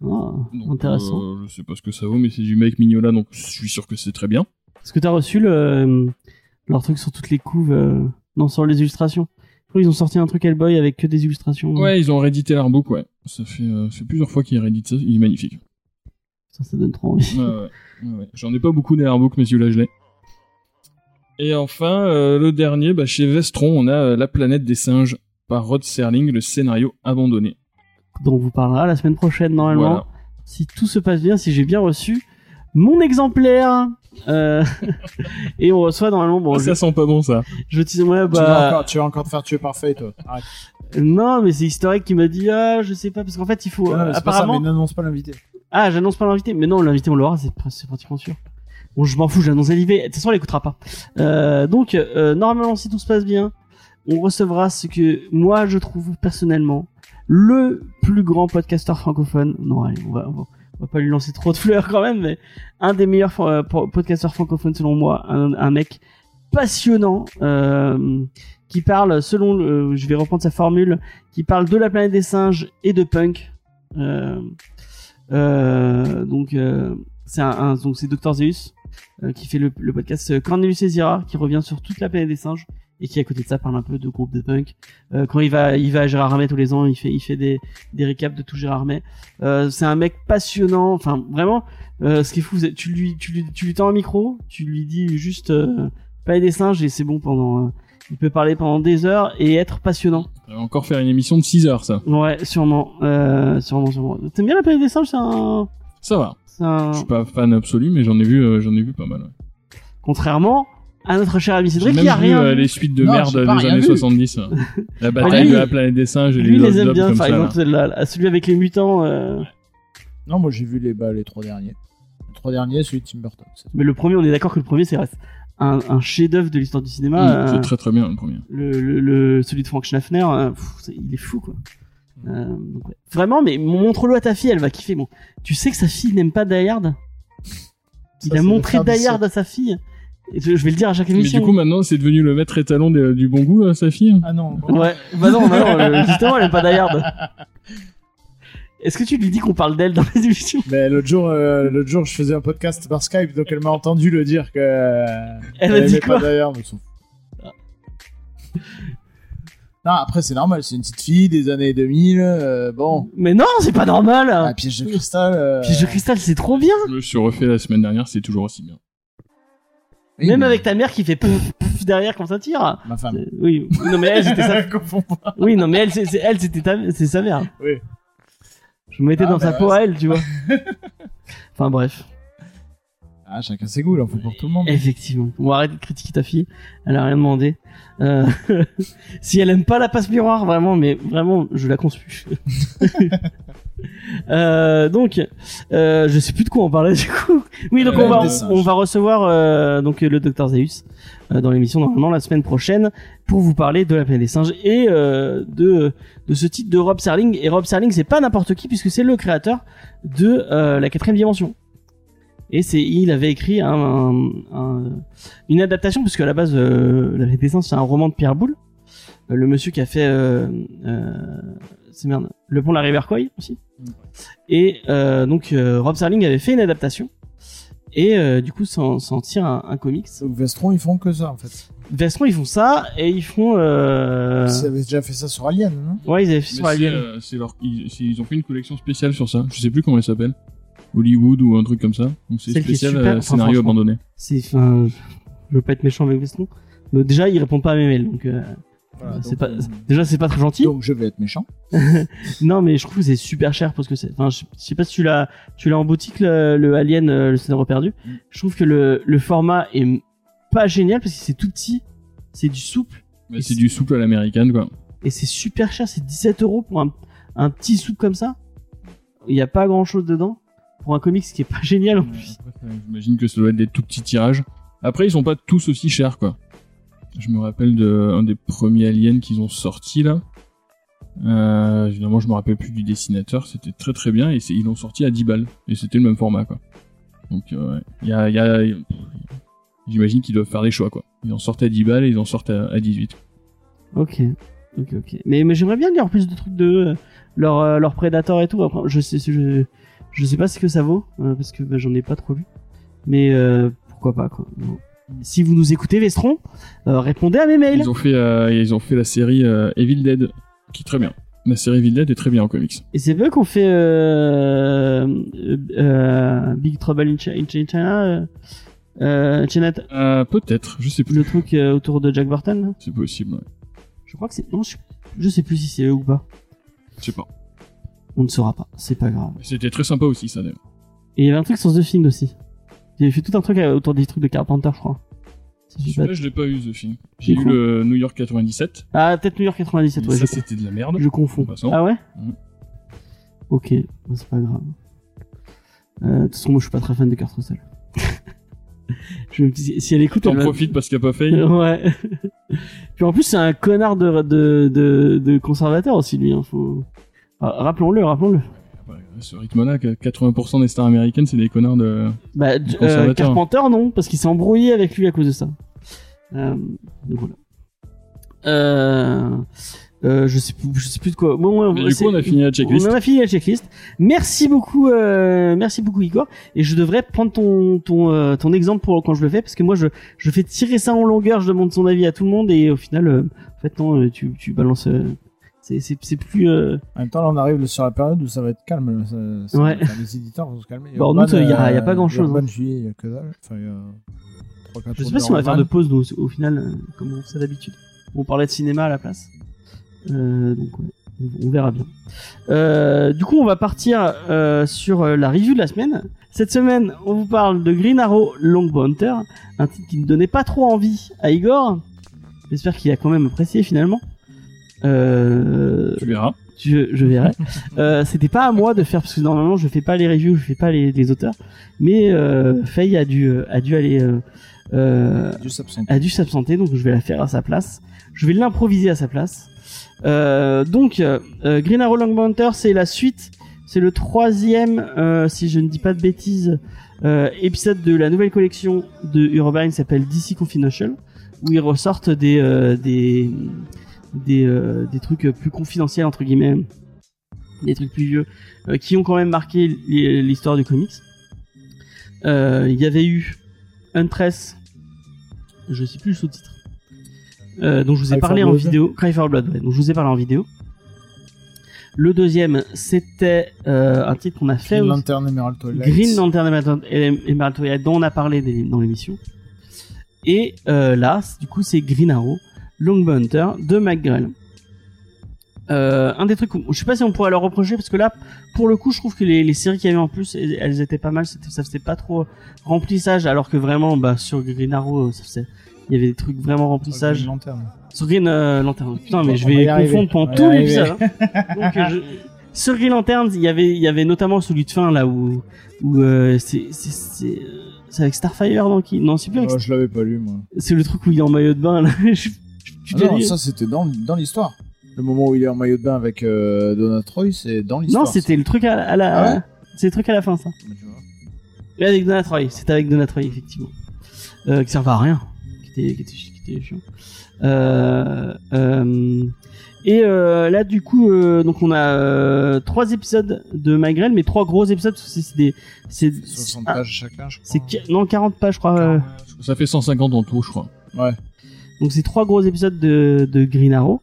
Donc, intéressant. euh, je sais pas ce que ça vaut, mais c'est du mec Mignola, donc je suis sûr que c'est très bien. Est-ce que t'as reçu le leur truc sur toutes les couves euh, Non, sur les illustrations? Qu'ils ont sorti un truc Hellboy avec que des illustrations. Ouais, ils ont réédité l'artbook, ouais. Ça fait, euh, ça fait plusieurs fois qu'ils rééditent ça, il est magnifique. Ça, ça donne trop envie. Ouais, ouais, ouais. J'en ai pas beaucoup des artbooks, mais celui-là, je l'ai. Et enfin, euh, le dernier, bah, chez Vestron, on a euh, La planète des singes par Rod Serling, le scénario abandonné. dont on vous parlera la semaine prochaine normalement. Voilà. Si tout se passe bien, si j'ai bien reçu mon exemplaire. Euh, et on reçoit normalement bon Ah, je, ça sent pas bon, ça. je dis ouais Tu, vas bah encore, tu vas encore te faire tuer par toi. Arrête. Non mais c'est historique qui m'a dit ah je sais pas parce qu'en fait il faut Ah, euh, c'est pas ça, apparemment mais n'annonce pas l'invité. ah j'annonce pas l'invité. Mais non l'invité on l'aura c'est pr- c'est pratiquement sûr. Bon je m'en fous j'annonce l'invité. De toute façon elle écoutera pas. Euh, donc euh, normalement si tout se passe bien on recevra ce que moi je trouve personnellement le plus grand podcasteur francophone. Non allez on va, on va, on va pas lui lancer trop de fleurs quand même mais un des meilleurs po- podcasteurs francophones selon moi. Un, un mec passionnant euh, qui parle selon le, je vais reprendre sa formule qui parle de la planète des singes et de punk. Euh, euh, donc euh, c'est un, donc c'est Dr Zeus euh, qui fait le, le podcast euh, Cornelius Ezira qui revient sur toute la planète des singes et qui à côté de ça parle un peu de groupe de punk. Euh, quand il va il va à Gérard Armet tous les ans il fait il fait des des récaps de tout Gérard Armet euh, c'est un mec passionnant enfin vraiment euh, ce qui est fou tu lui tu lui tu lui tends un micro tu lui dis juste euh, planète des singes et c'est bon pendant euh, il peut parler pendant des heures et être passionnant Ça va encore faire une émission de 6 heures, ça. Ouais, sûrement, euh, sûrement, sûrement. T'aimes bien la planète des singes, c'est un, Ça va. Ça- Je suis pas fan absolu, mais j'en ai vu, euh, j'en ai vu pas mal. ouais. Contrairement à notre cher ami Cédric qui a vu rien. euh, vu. les suites de Non, merde des années vu. 70. euh. La bataille lui- de la planète des singes et Lui, les il les aime bien, comme par exemple, celle-là, là. celui avec les mutants. euh, Non, moi j'ai vu les, bah, les trois derniers. Les trois derniers, celui de Tim Burton. Mais le premier, on est d'accord que le premier, c'est reste un, un chef-d'œuvre de l'histoire du cinéma. Mm, euh, C'est très très bien le premier. le, le, le- celui de Frank Schnaffner, euh, pff, il est fou quoi. Euh, donc, ouais. Vraiment, mais montre-le à ta fille, elle va kiffer. Bon, tu sais que sa fille n'aime pas Die Hard? Il Ça, a montré Die Hard à sa fille. Et Je, je vais le dire à chaque Mais émission. du coup, maintenant, c'est devenu le maître étalon de- du bon goût, euh, sa fille? Ah non, ouais, bah non, bah non, euh, justement, elle aime pas Die Hard. Est-ce que tu lui dis qu'on parle d'elle dans les émissions Mais l'autre jour, euh, l'autre jour, je faisais un podcast par Skype, donc elle m'a entendu le dire que. euh, Elle a dit pas quoi d'ailleurs, mais fout. Non, après c'est normal, c'est une petite fille des années 2000. euh, bon, Mais non, c'est pas normal. ah, piège de cristal. euh, Piège de cristal, c'est trop bien. Je me suis refait la semaine dernière, c'est toujours aussi bien. oui, Même mais- avec ta mère qui fait pouf, pouf derrière quand ça tire. ma femme. Euh, Oui, non mais elle c'était sa. Pas. Oui, non mais elle, c'est, c'est- elle c'était ta... c'est sa mère. Oui. Je me mettais Ah, dans bah sa ouais, peau à elle, tu vois. enfin bref. Ah, chacun ses goûts, en faut pour tout le monde. Effectivement. On va arrêter de critiquer ta fille. Elle a rien demandé. Euh, si elle aime pas la passe miroir, vraiment, mais vraiment, je la conspue. euh, donc, euh, je sais plus de quoi on parlait du coup. Oui, donc on va, on va recevoir euh, donc le docteur Zeus dans l'émission normalement la semaine prochaine pour vous parler de la planète des singes et euh, de de ce titre de Rob Serling. Et Rob Serling, c'est pas n'importe qui puisque c'est le créateur de euh, la quatrième dimension. Et c'est, il avait écrit un, un- un- une adaptation, puisque à la base, euh, La Planète des Singes, c'est un roman de Pierre Boulle. Euh, le monsieur qui a fait, euh, euh, c'est merde, Le Pont de la rivière Kwai aussi. Et euh, donc, euh, Rob Serling avait fait une adaptation. Et euh, du coup, s'en tire un, un comics. Donc Vestron, ils font que ça en fait. Vestron, ils font ça, et ils font... Euh... Ils avaient déjà fait ça sur Alien, non? Ouais, ils avaient fait Mais sur Alien. euh, leur- ils, ont fait une collection spéciale sur ça. Je sais plus comment elle s'appelle. Hollywood ou un truc comme ça. Donc c'est spécial super, euh, enfin, scénario abandonné. C'est, enfin, je veux pas être méchant avec Vestron. Mais déjà, ils répondent pas à mes mails, donc... Voilà, c'est donc, pas, déjà, c'est pas très gentil. donc je vais être méchant. Non, mais je trouve que c'est super cher parce que c'est. Enfin, je, je sais pas si tu l'as, tu l'as en boutique le, le Alien, euh, le scénario perdu. Mm. Je trouve que le, le format est pas génial parce que c'est tout petit, c'est du souple Mais c'est du souple à l'américaine, quoi. et c'est super cher. C'est 17 euros pour un, un petit souple comme ça. Il y a pas grand chose dedans pour un comics qui est pas génial en plus. J'imagine que ça doit être des tout petits tirages. Après, ils sont pas tous aussi chers, quoi. Je me rappelle de un des premiers aliens qu'ils ont sorti là. Euh, évidemment, je me rappelle plus du dessinateur. C'était très très bien et ils l'ont sorti à 10 balles et c'était le même format, quoi. Donc, euh, il y a, j'imagine qu'ils doivent faire des choix, quoi. Ils en sortent à 10 balles et ils en sortent à, à 18. Ok, ok, ok. Mais, j'aimerais bien lire plus de trucs de eux, leur euh, leur Predator et tout. Après, je sais, je, je sais pas ce que ça vaut euh, parce que bah, j'en ai pas trop lu. Mais euh, pourquoi pas quoi. Si vous nous écoutez, Vestron, euh, répondez à mes mails. Ils ont fait, euh, ils ont fait la série euh, Evil Dead, qui est très bien. La série Evil Dead est très bien en comics. Et c'est eux qu'on fait Big Trouble in, in China, peut-être, je sais plus. le truc autour de Jack Burton. C'est possible, ouais. Je crois que c'est non, je, je sais plus si c'est eux ou pas. Je sais pas. On ne saura pas. C'est pas grave. C'était très sympa aussi, ça, d'ailleurs. Et il y avait un truc sur The Thing aussi. Il avait fait tout un truc euh, autour des trucs de Carpenter, je crois. Si Celui-là, je l'ai pas eu, The Thing. J'ai eu le New York 97. Ah, peut-être New York 97, ouais. ça, c'était de la merde. je confonds. Ah ouais Mhm. Ok, c'est pas grave. Euh, De toute façon, moi, je suis pas très fan de Kurt Russell. je me dis, si elle écoute, T'en elle profites parce qu'il n'y a pas fait. Ouais. Puis en plus, c'est un connard de, de, de, de conservateur aussi, lui. Hein, faut... Ah, rappelons-le, rappelons-le. Ce rythme-là, que 80% des stars américaines, c'est des connards de. Bah, euh. Carpenter, non, parce qu'il s'est embrouillé avec lui à cause de ça. Euh, donc voilà. Euh, euh, je sais plus, je sais plus de quoi. Bon, du coup, on a fini la checklist. On a fini la checklist. Merci beaucoup, euh, merci beaucoup Igor. Et je devrais prendre ton ton euh, ton exemple pour quand je le fais parce que moi je je fais tirer ça en longueur, je demande son avis à tout le monde et au final, en fait non, tu tu balances. Euh, c'est plus. euh, En même temps, là, on arrive sur la période où ça va être calme. là. Ça- ça- Ouais. les éditeurs vont se calmer. Bah, en août, il y a- a pas euh, grand-chose, Urban, hein. juillet, il y a que dalle. Enfin, il y a Je sais pas si on va faire de pause nous, au final, euh, comme on fait d'habitude. On parlait de cinéma à la place. Euh, donc ouais. on, on verra bien. Euh, du coup, on va partir euh, sur euh, la review de la semaine. Cette semaine, on vous parle de Green Arrow Longbow Hunter, un titre qui ne donnait pas trop envie à Igor. J'espère qu'il a quand même apprécié finalement. Euh, Tu verras. je, je verrai. euh, C'était pas à moi de faire parce que normalement je fais pas les reviews, je fais pas les, les auteurs. Mais euh, Faye a dû euh, a dû aller euh, euh, a dû s'absenter, donc je vais la faire à sa place. Je vais l'improviser à sa place. Euh, donc Green Arrow Hunter, c'est la suite, c'est le troisième, euh, si je ne dis pas de bêtises, euh, épisode de la nouvelle collection de Urban qui s'appelle DC Confidential, où ils ressortent des euh, des des, euh, des trucs plus confidentiels entre guillemets, des trucs plus vieux, euh, qui ont quand même marqué l'hi- l'histoire du comics. Euh, Il y avait eu Huntress, je sais plus le sous-titre, euh, dont je vous ai Cry parlé en Blood. vidéo, Cry for Blood, ouais, dont je vous ai parlé en vidéo. Le deuxième, c'était euh, un titre qu'on a fait Green. Lantern Emerald Twilight. Green Lantern Emerald- Twilight, dont on a parlé des- dans l'émission. Et euh, là, du coup, c'est Green Arrow, Longbow Hunter de McGrell. Euh, un des trucs, où- je sais pas si on pourrait leur reprocher parce que là, pour le coup, je trouve que les, les séries qu'il y avait en plus, elles, elles étaient pas mal. C'était, ça faisait pas trop remplissage, alors que vraiment, bah, sur Green Arrow, ça faisait, il y avait des trucs vraiment remplissage. Green Lantern. Sur Green euh, Lantern. Putain, mais On je vais confondre pendant tout l'épisode. hein. Donc, euh, je- Sur Green Lantern, il y avait, il y avait notamment celui de fin là où, où euh, c'est, c'est, c'est, euh, avec Starfire non qui, non, c'est plus avec, Oh, je l'avais pas lu, moi. c'est le truc où il est en maillot de bain là. Je- Ah non, dit- ça c'était dans, dans l'histoire. Le moment où il est en maillot de bain avec euh, Donna Troy, c'est dans l'histoire. non, c'était le truc à, à la, Ah ouais c'est le truc à la fin ça. vois. Et avec Donna Troy, c'était avec Donna Troy effectivement, euh, qui servait à rien, qui était, qui était, qui était chiant. Euh, euh, et euh, là du coup, euh, donc on a euh, trois épisodes de Magrel, mais trois gros épisodes. C'est des, c'est 60 ah, pages chacun, je crois. Non 40 pages je crois. euh. Ça fait 150 en tout, je crois. Ouais. Donc c'est trois gros épisodes de, de Green Arrow.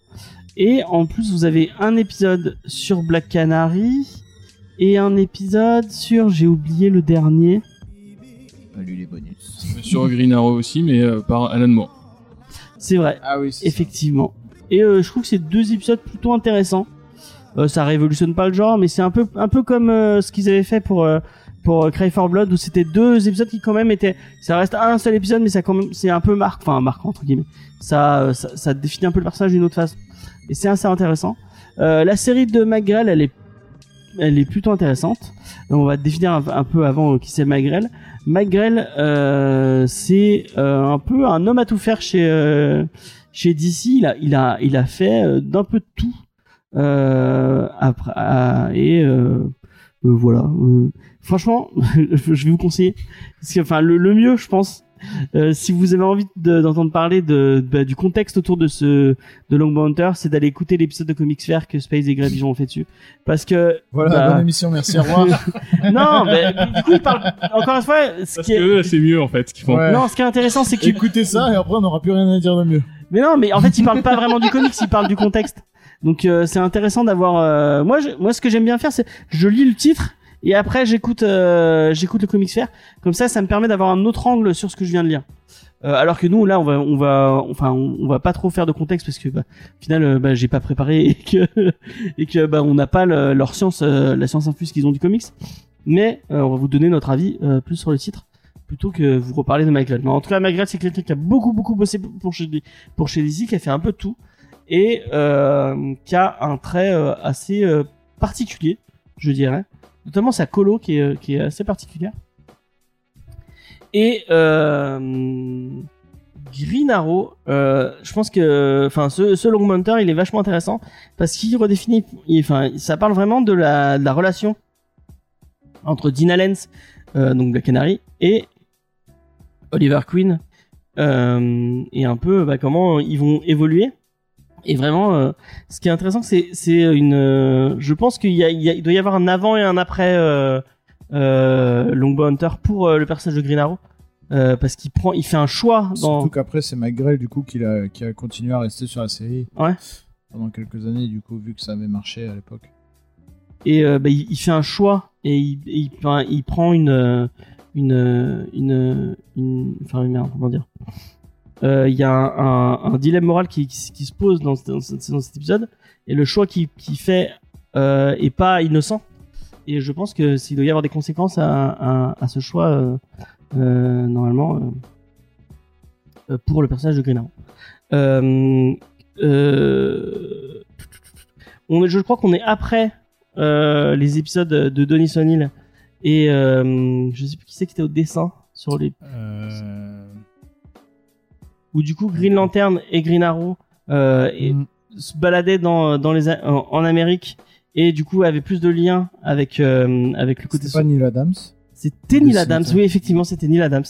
Et en plus vous avez un épisode sur Black Canary et un épisode sur j'ai oublié le dernier. Pas lu les bonus. Sur Green Arrow aussi, mais euh, par Alan Moore. C'est vrai, Ah oui, ça. effectivement. Et euh, je trouve que c'est deux épisodes plutôt intéressants. Euh, ça révolutionne pas le genre, mais c'est un peu un peu comme euh, ce qu'ils avaient fait pour euh, pour euh, Cry for Blood où c'était deux épisodes qui quand même étaient ça reste un seul épisode mais ça c'est un peu marque enfin marquant entre guillemets. Ça, euh, ça ça définit un peu le personnage d'une autre façon. Et c'est assez intéressant. Euh, la série de McGrell elle est elle est plutôt intéressante. Donc, on va définir un, peu avant qui c'est McGrell euh, c'est un peu un homme à tout faire chez chez DC il a il a il a fait d'un peu de tout. Après et voilà franchement je vais vous conseiller parce que enfin le, le mieux je pense euh, si vous avez envie de- d'entendre parler de, bah, du contexte autour de ce de Longbow Hunter, c'est d'aller écouter l'épisode de Comics Fair que Space et Grey Vision ont fait dessus. Parce que Voilà, bah, bonne émission, merci, au revoir. non, mais du coup il parle encore une fois. Ce Parce qui est... que c'est mieux en fait ce qu'ils font. Ouais. Non, ce qui est intéressant, c'est que Écoutez ça et après on n'aura plus rien à dire de mieux. Mais non, mais en fait, il parle pas vraiment du comics, il parle du contexte. Donc euh, c'est intéressant d'avoir. euh, Moi, je... moi, ce que j'aime bien faire, c'est je lis le titre et après j'écoute, euh, j'écoute le comics faire. Comme ça, ça me permet d'avoir un autre angle sur ce que je viens de lire. Euh, alors que nous, là, on va, on va, enfin, on, va pas trop faire de contexte parce que, bah, au final, euh, bah, j'ai pas préparé et que, et que, bah, on n'a pas le- leur science, euh, la science infuse qu'ils ont du comics. Mais euh, on va vous donner notre avis euh, plus sur le titre plutôt que vous reparler de Michael. Mais en tout cas, Michael, c'est quelqu'un qui a beaucoup, beaucoup bossé pour chez, pour chez DC, qui a fait un peu de tout et qui a un trait assez particulier, je dirais. Notamment sa colo qui est, euh, qui est assez particulière. Et euh, Green Arrow, euh, je pense que, enfin, ce, Long Hunter, il est vachement intéressant parce qu'il redéfinit, enfin, ça parle vraiment de la, de la relation entre Dina Lenz, euh, donc Black Canary, et Oliver Queen, euh, et un peu bah, comment ils vont évoluer. Et vraiment, euh, ce qui est intéressant, c'est c'est une. euh, je pense qu'il y a, il y a- il doit y avoir un avant et un après euh, euh, Longbow Hunter pour le personnage de Green Arrow, parce qu'il prend, il fait un choix dans. Surtout qu'après, c'est McGrell du coup qui a, qui a continué à rester sur la série. Ouais. Pendant quelques années, du coup, vu que ça avait marché à l'époque. et bah, il, il fait un choix et il, il, enfin, il prend une une une une enfin merde comment dire euh, il y a un, dilemme moral qui, se pose dans, dans, ce- dans cet épisode et le choix qu'il qui fait euh, est pas innocent. Et je pense que s'il doit y avoir des conséquences à, ce choix, euh, euh, normalement, euh, euh, pour le personnage de Green Arrow. Euh, euh, on je crois qu'on est après euh, les épisodes de Denis O'Neill et euh, je sais plus qui c'est qui était au dessin sur les Euh... où du coup Green Lantern et Green Arrow euh, et- Mm. se baladaient dans dans les en, en Amérique et du coup avaient plus de liens avec euh, avec le côté C'était pas Neil Adams. c'était Neil Adams, Dessinateur. oui effectivement c'était Neil Adams.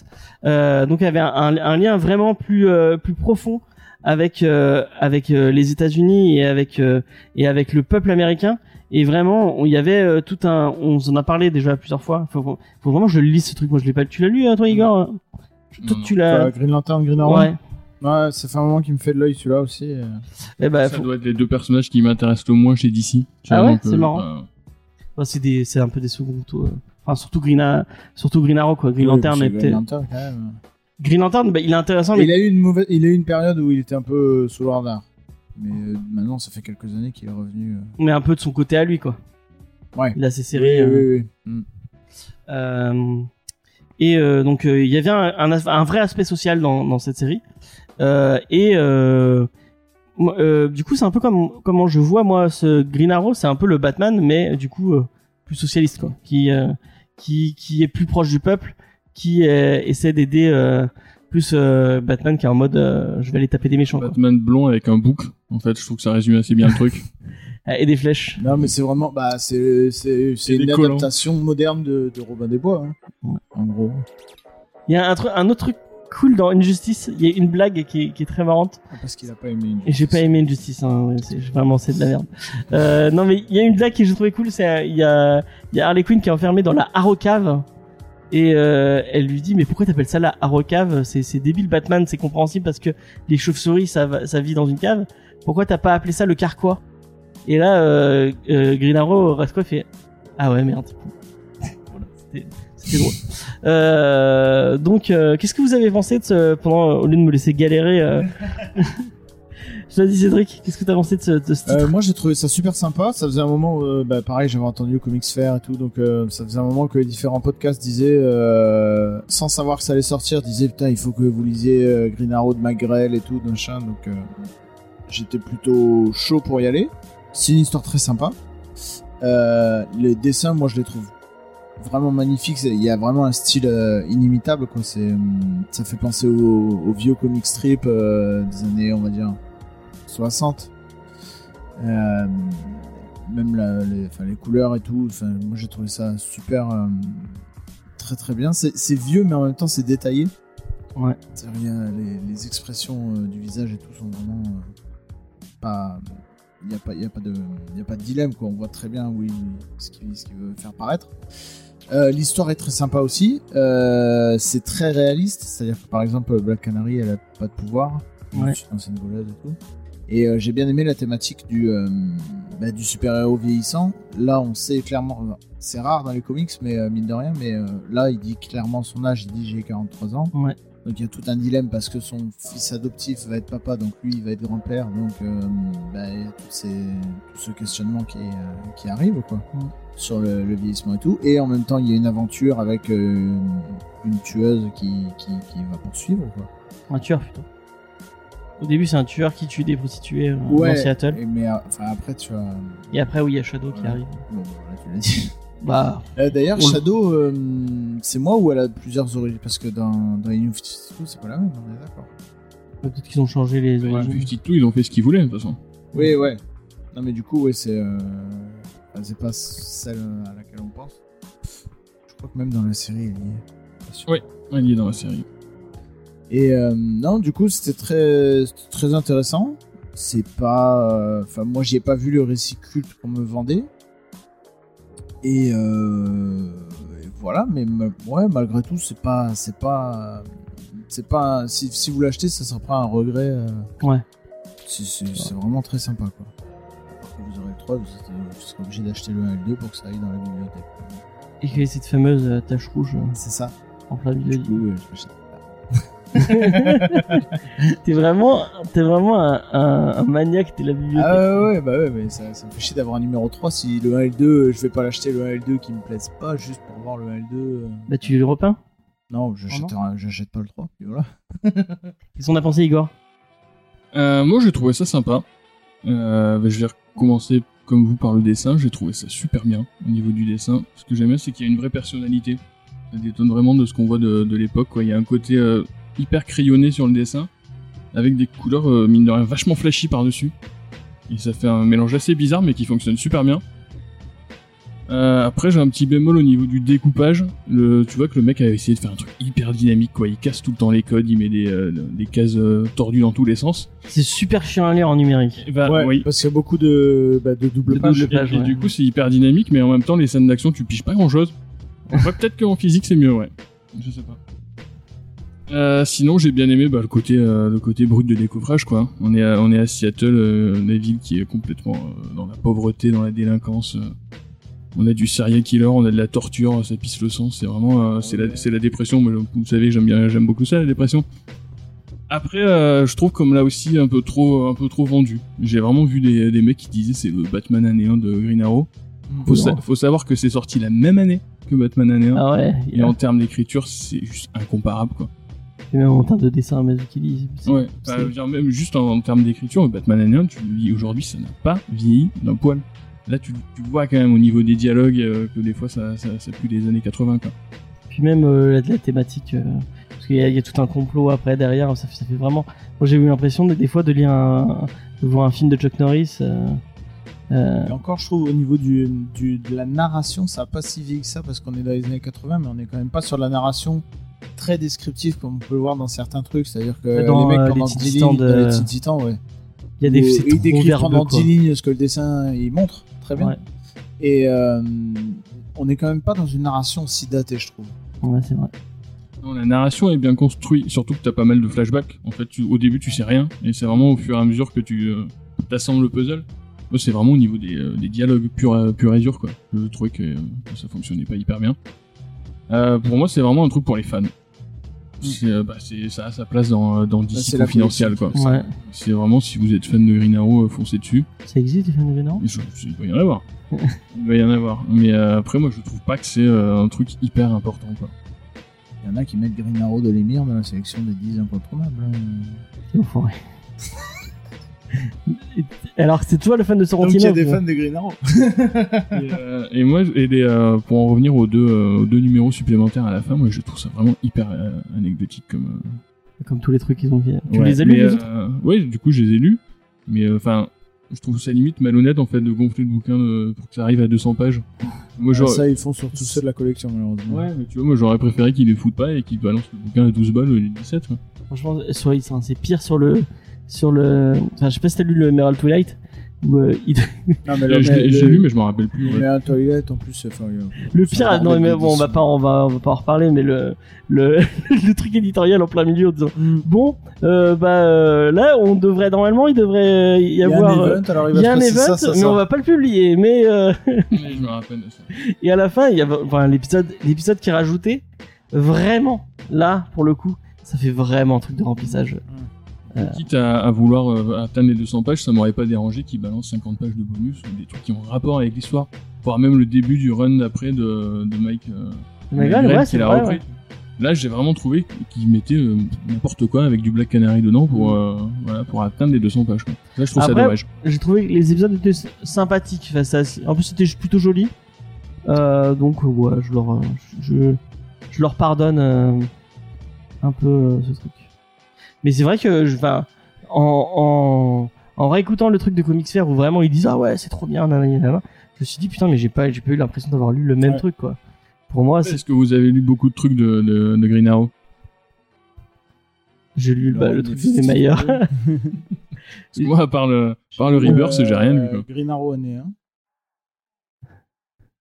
Euh, donc il y avait un, un- un lien vraiment plus euh, plus profond avec euh, avec euh, les États-Unis et avec euh, et avec le peuple américain. Et vraiment, il y avait euh, tout un, on en a parlé déjà plusieurs fois. Faut, faut vraiment que je lise ce truc. Moi, je l'ai pas. Tu l'as lu, hein, toi, Igor? Toi, Non, tu l'as. Green Lantern, Green Arrow? Ouais. Ouais, ça fait un moment qu'il me fait de l'œil celui-là aussi. euh. Eh ben, Ça faut- doit être les deux personnages qui m'intéressent le moins chez DC. Ah vois, ouais, donc, c'est marrant. euh, Ouais, c'est des, c'est un peu des seconds tours. Enfin, surtout Green, A- surtout Green Arrow, quoi. Green Oui, Lantern que était. Green Lantern, quand même. Green Lantern, bah, il est intéressant, Il mais a eu une mauvaise, il a eu une période où il était un peu sous le radar. Mais euh, maintenant, ça fait quelques années qu'il est revenu. euh. mais un peu de son côté à lui, quoi. Ouais. Il a ses séries. Oui, euh, oui, oui. Mm. Euh, et euh, donc euh, il y avait un, un, vrai aspect social dans, dans cette série. Euh, et euh, euh, du coup, c'est un peu comme comment je vois moi ce Green Arrow, c'est un peu le Batman, mais du coup euh, plus socialiste, quoi, qui euh, qui qui est plus proche du peuple, qui euh, essaie d'aider euh, plus euh, Batman qui est en mode euh, je vais aller taper des méchants, quoi. Batman blond avec un bouc. En fait, je trouve que ça résume assez bien le truc. et des flèches. Non, mais c'est vraiment, bah, c'est, c'est, une adaptation moderne de, de Robin des Bois, hein, Ouais. en gros. Il y a un, un autre truc cool dans Injustice. Il y a une blague qui est, qui est très marrante. Parce qu'il a pas aimé Et j'ai pas aimé Injustice, hein, vraiment c'est de la merde. Euh, non mais il y a une blague que j'ai trouvé cool, c'est il y a y a Harley Quinn qui est enfermée dans la Harrow Cave et euh, elle lui dit mais pourquoi t'appelles ça la Harrow Cave? C'est c'est débile Batman, c'est compréhensible parce que les chauves-souris ça ça vit dans une cave. Pourquoi t'as pas appelé ça le carquois? Et là euh, euh, Green Arrow il fait ah ouais merde. Voilà, c'était drôle. Euh, donc euh, qu'est-ce que vous avez pensé de ce pendant au lieu de me laisser galérer euh... Vas-y Cédric, qu'est-ce que t'as pensé de ce, de ce titre Euh, moi j'ai trouvé ça super sympa. Ça faisait un moment, où, euh, bah, pareil, j'avais entendu le Comics Fair et tout, donc euh, ça faisait un moment que les différents podcasts disaient, euh, sans savoir que ça allait sortir, disaient putain il faut que vous lisiez euh, Green Arrow de McGrell et tout, machin. Donc euh, j'étais plutôt chaud pour y aller. C'est une histoire très sympa. Euh, les dessins, moi je les trouve vraiment magnifiques. C'est- Il y a vraiment un style euh, inimitable quoi. C'est, hum, ça fait penser aux, vieux comic strip euh, des années, on va dire 60. Euh, même la- les, couleurs et tout. Moi j'ai trouvé ça super, euh, très très bien. C'est vieux mais en même temps c'est détaillé. Ouais. C'est rien. Les, les expressions du visage et tout sont vraiment pas. Il n'y a a a pas de dilemme quoi. On voit très bien oui ce qu'il ce qu'il veut faire paraître. Euh, L'histoire est très sympa aussi. Euh, c'est très réaliste. C'est-à-dire que par exemple Black Canary elle a pas de pouvoir. Ouais. C'est une et tout. Et euh, j'ai bien aimé la thématique du, bah, du super-héros vieillissant. Là, on sait clairement, c'est rare dans les comics, mais mine de rien, mais là, il dit clairement son âge, il dit j'ai 43 ans. Ouais. Donc il y a tout un dilemme parce que son fils adoptif va être papa, donc lui, il va être grand-père. Donc euh, bah, il y a tout, ces, tout ce questionnement qui, euh, qui arrive, quoi, Mm. sur le, le vieillissement et tout. Et en même temps, il y a une aventure avec euh, une tueuse qui, qui, qui va poursuivre, quoi. Un tueur plutôt. Au début, c'est un tueur qui tue des prostituées euh, Ouais. dans Seattle. Et, mais enfin, après, tu vois. Et après, oui, il y a Shadow qui arrive. Bon, voilà, tu l'as dit. Bah, Euh, D'ailleurs, On- Shadow, euh, c'est moi ou elle a plusieurs origines? Parce que dans, dans New 52, c'est pas la même, on est d'accord. peut-être qu'ils ont changé les Ouais, origines. 52, ils ont fait ce qu'ils voulaient, de toute façon. Oui, ouais. Non, mais du coup, ouais, c'est. euh, enfin, c'est pas celle à laquelle on pense. Je crois que même dans la série, elle y est. Ouais. Ouais, il est dans la série. Et euh, non, du coup, c'était très, très intéressant. C'est pas. euh, Enfin, moi, j'y ai pas vu le récit culte qu'on me vendait. Et, euh, et voilà, mais ma- ouais, malgré tout, c'est pas. C'est pas. C'est pas. Si, si vous l'achetez, ça sera pas un regret. euh, Ouais. c'est- vraiment très sympa, quoi. Après, vous aurez le 3, vous, êtes- vous serez obligé d'acheter le 1 et le 2 pour que ça aille dans la bibliothèque. Et qu'il y a cette fameuse euh, tache rouge euh, C'est ça. en plein milieu. Du coup, euh, je. t'es vraiment, t'es vraiment un, un, un maniaque de la bibliothèque. Ah ouais, ouais, bah ouais, mais ça, ça me fait chier d'avoir un numéro 3 si le 1 et le 2, je vais pas l'acheter le 1 et le 2 qui me plaisent pas juste pour voir le 1 et le 2. euh. Bah tu le repeins? Non, j'achète j'achète pas le 3. puis voilà. Qu'est-ce qu'on a pensé, Igor? Euh, moi, j'ai trouvé ça sympa. Euh, bah, je vais recommencer comme vous par le dessin. J'ai trouvé ça super bien au niveau du dessin. Ce que j'aime bien, c'est qu'il y a une vraie personnalité. Ça détonne vraiment de ce qu'on voit de, de l'époque. Il y a un côté euh, hyper crayonné sur le dessin, avec des couleurs euh, mine de rien vachement flashy par dessus. Et ça fait un mélange assez bizarre, mais qui fonctionne super bien. Euh, après, j'ai un petit bémol au niveau du découpage. Le, tu vois que le mec a essayé de faire un truc hyper dynamique, quoi. Il casse tout le temps les codes, il met des, euh, des cases euh, tordues dans tous les sens. C'est super chiant à lire en numérique. Et bah, ouais, oui. parce qu'il y a beaucoup de, bah, de double pages. Et, page, et ouais. du coup, c'est hyper dynamique, mais en même temps, les scènes d'action, tu piges pas grand chose. peut-être qu'en physique, c'est mieux, ouais. Je sais pas. Euh, sinon, j'ai bien aimé bah, le côté euh, le côté brut de découvrage, quoi. On est à, on est à Seattle, euh, une ville qui est complètement euh, dans la pauvreté, dans la délinquance. On a du serial killer, on a de la torture, ça pisse le sang. C'est vraiment c'est la c'est la dépression. Mais vous savez, j'aime bien j'aime beaucoup ça, la dépression. Après, je trouve comme là aussi un peu trop un peu trop vendu. J'ai vraiment vu des, des mecs qui disaient c'est le Batman année 1 de Green Arrow. Faut, sa- faut savoir que c'est sorti la même année que Batman année 1. Ah ouais, Et en termes d'écriture, c'est juste incomparable, quoi. Et même en termes de dessin, mais utilise. Ouais. Bah, dire, même juste en, en termes d'écriture, Batman 1, tu le lis aujourd'hui, ça n'a pas vieilli d'un poil. Là, tu, tu vois quand même au niveau des dialogues euh, que des fois, ça, ça, ça pue des années 80, quoi. Puis même euh, la, la thématique, euh, parce qu'il y, a- il y a tout un complot après derrière, ça, fait- ça fait vraiment. Moi j'ai eu l'impression de- des fois de lire un, de voir un film de Chuck Norris. euh, euh, Et encore, je trouve au niveau du, du- de la narration, ça n'a pas si vieilli que ça parce qu'on est dans les années 80, mais on est quand même pas sur la narration très descriptive comme on peut le voir dans certains trucs. C'est-à-dire que Dans, les mecs euh, pendant les 10 Titans lignes, de- dans les Teen Titans, ouais. Il y a des, ils décrivent pendant quoi. 10 lignes ce que le dessin il montre très bien. Ouais, Et euh, on est quand même pas dans une narration si datée, je trouve. ouais, c'est vrai. Non, la narration est bien construite, surtout que t'as pas mal de flashbacks. En fait, tu- au début, tu sais rien, et c'est vraiment au fur et à mesure que tu euh, t'assembles le puzzle. C'est vraiment au niveau des, euh, des dialogues pur, euh, pur et dur, quoi. Je trouvais que, euh, que ça fonctionnait pas hyper bien. Euh, pour moi, c'est vraiment un truc pour les fans. C'est, euh, bah, c'est- ça a sa place dans, euh, dans DC c'est la Confidential, quoi. Ouais. C'est vraiment, si vous êtes fan de Green Arrow, foncez dessus. Ça existe, les films de Je- je- il doit y en avoir. il doit y en avoir. Mais euh, après, moi, je trouve pas que c'est euh, un truc hyper important, quoi. Il y en a qui mettent Green Arrow de l'émir dans la sélection des 10 incontournables. hein. C'est enfoiré. Alors, c'est toi le fan de Donc il Sorrentino y a des fans de Green Arrow. et, euh, et moi, et les, euh, pour en revenir aux deux, euh, aux deux numéros supplémentaires à la fin, moi je trouve ça vraiment hyper euh, anecdotique comme. Comme tous les trucs qu'ils ont fait. Tu ouais, les as lus, les autres euh, Ouais, du coup je les ai lus, mais euh, enfin, je trouve ça limite malhonnête en fait de gonfler le bouquin de- pour que ça arrive à 200 pages. Moi, Ah, ça, ils font sur tous ceux de la collection, malheureusement. Ouais, mais tu vois, moi j'aurais préféré qu'ils les foutent pas et qu'ils balancent le bouquin à 12 balles au lieu de 17. Quoi. Franchement, c'est pire sur le. Sur le. Enfin, je sais pas si t'as lu le Emerald Twilight. Où, euh, il- Non, mais le, je j'ai lu, mais je m'en rappelle plus. Mais un toilette en plus, enfin, Le pire, non, mais bon, on va pas, on va, on va pas en reparler, mais le, le, le truc éditorial en plein milieu en disant, bon, euh, bah, euh, là, on devrait, normalement, il devrait y il y a avoir, un event, alors il y a un event, ça, ça, mais on va pas le publier, mais, euh, Mais je me rappelle de ça. et à la fin, il y a, enfin, l'épisode, l'épisode qui est rajouté, vraiment, là, pour le coup, ça fait vraiment un truc de remplissage. Quitte à, à vouloir euh, atteindre les 200 pages, ça m'aurait pas dérangé qu'ils balancent 50 pages de bonus ou des trucs qui ont rapport avec l'histoire. Voire même le début du run d'après de, de Mike. Euh, Mais Grell ouais, qui c'est l'a vrai, repris. ouais. Là, j'ai vraiment trouvé qu'ils mettaient euh, n'importe quoi avec du Black Canary dedans pour, euh, voilà, pour atteindre les 200 pages. Quoi. Là, je trouve Après, ça dommage. J'ai trouvé que les épisodes étaient sy- sympathiques. Enfin, ça- en plus, c'était plutôt joli. Euh, donc, euh, ouais, je leur, euh, je, je leur pardonne euh, un peu euh, ce truc. Mais c'est vrai que, je, en, en, en réécoutant le truc de Comics Fair où vraiment ils disent ah ouais c'est trop bien, nanana, nanana, je me suis dit putain mais j'ai pas, j'ai pas eu l'impression d'avoir lu le même Ouais. truc quoi. Pour moi, c'est- Est-ce que vous avez lu beaucoup de trucs de, de, de Green Arrow? J'ai lu bah, le truc. Parce que Moi, à part le, à part le Rebirth, j'ai rien lu. Quoi. Euh, Green Arrow année 1.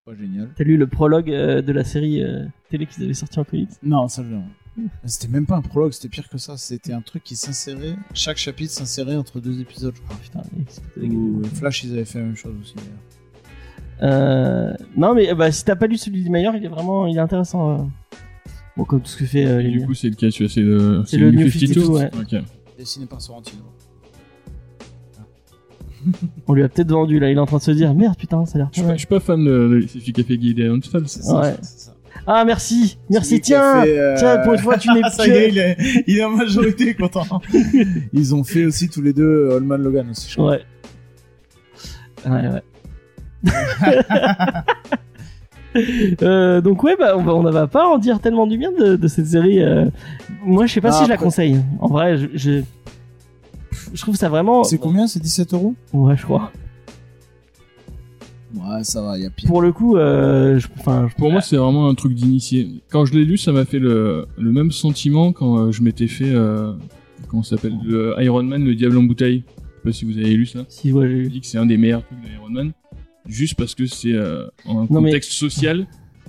Pas génial. T'as lu le prologue euh, de la série euh, télé qu'ils avaient sorti en comics? Non, ça je C'était même pas un prologue, c'était pire que ça. C'était un truc qui s'insérait. Chaque chapitre s'insérait entre deux épisodes, je crois. Putain, Ou. Flash, ils avaient fait la même chose aussi. d'ailleurs. Euh, non mais bah, si t'as pas lu celui du meilleur, il est vraiment il est intéressant. euh. Bon, comme tout ce que fait euh, Et du coup, c'est lequel tu vois, C'est le, C'est le New 52, ouais. Ok. Dessiné par Sorrentino. On lui a peut-être vendu là, il est en train de se dire merde putain, ça a l'air Je suis pas pas, mal. je suis pas fan de, de Ouais. c'est ça. Ah merci, merci, tiens, fait, euh, tiens, pour une fois tu n'es Ah, ça y est, il est, il est en majorité content. Ils ont fait aussi tous les deux Holman Logan aussi, je crois. Ouais. Ouais, ouais. Euh, donc ouais bah on va, on va pas en dire tellement du bien de, de cette série euh. moi je sais pas Ah, si je la conseille en vrai je, je je trouve ça vraiment C'est combien? C'est 17 euros? Ouais je crois Ouais, ça va, il y a pire. pour le coup euh, je- enfin je- Pour moi, c'est vraiment un truc d'initié. Quand je l'ai lu, ça m'a fait le, le même sentiment quand euh, je m'étais fait, euh, comment ça s'appelle, le Iron Man, le Diable en bouteille. Je sais pas si vous avez lu ça. si ouais j'ai Je dis que c'est un des meilleurs trucs d'Iron Man, juste parce que c'est euh, un Non, mais- contexte social,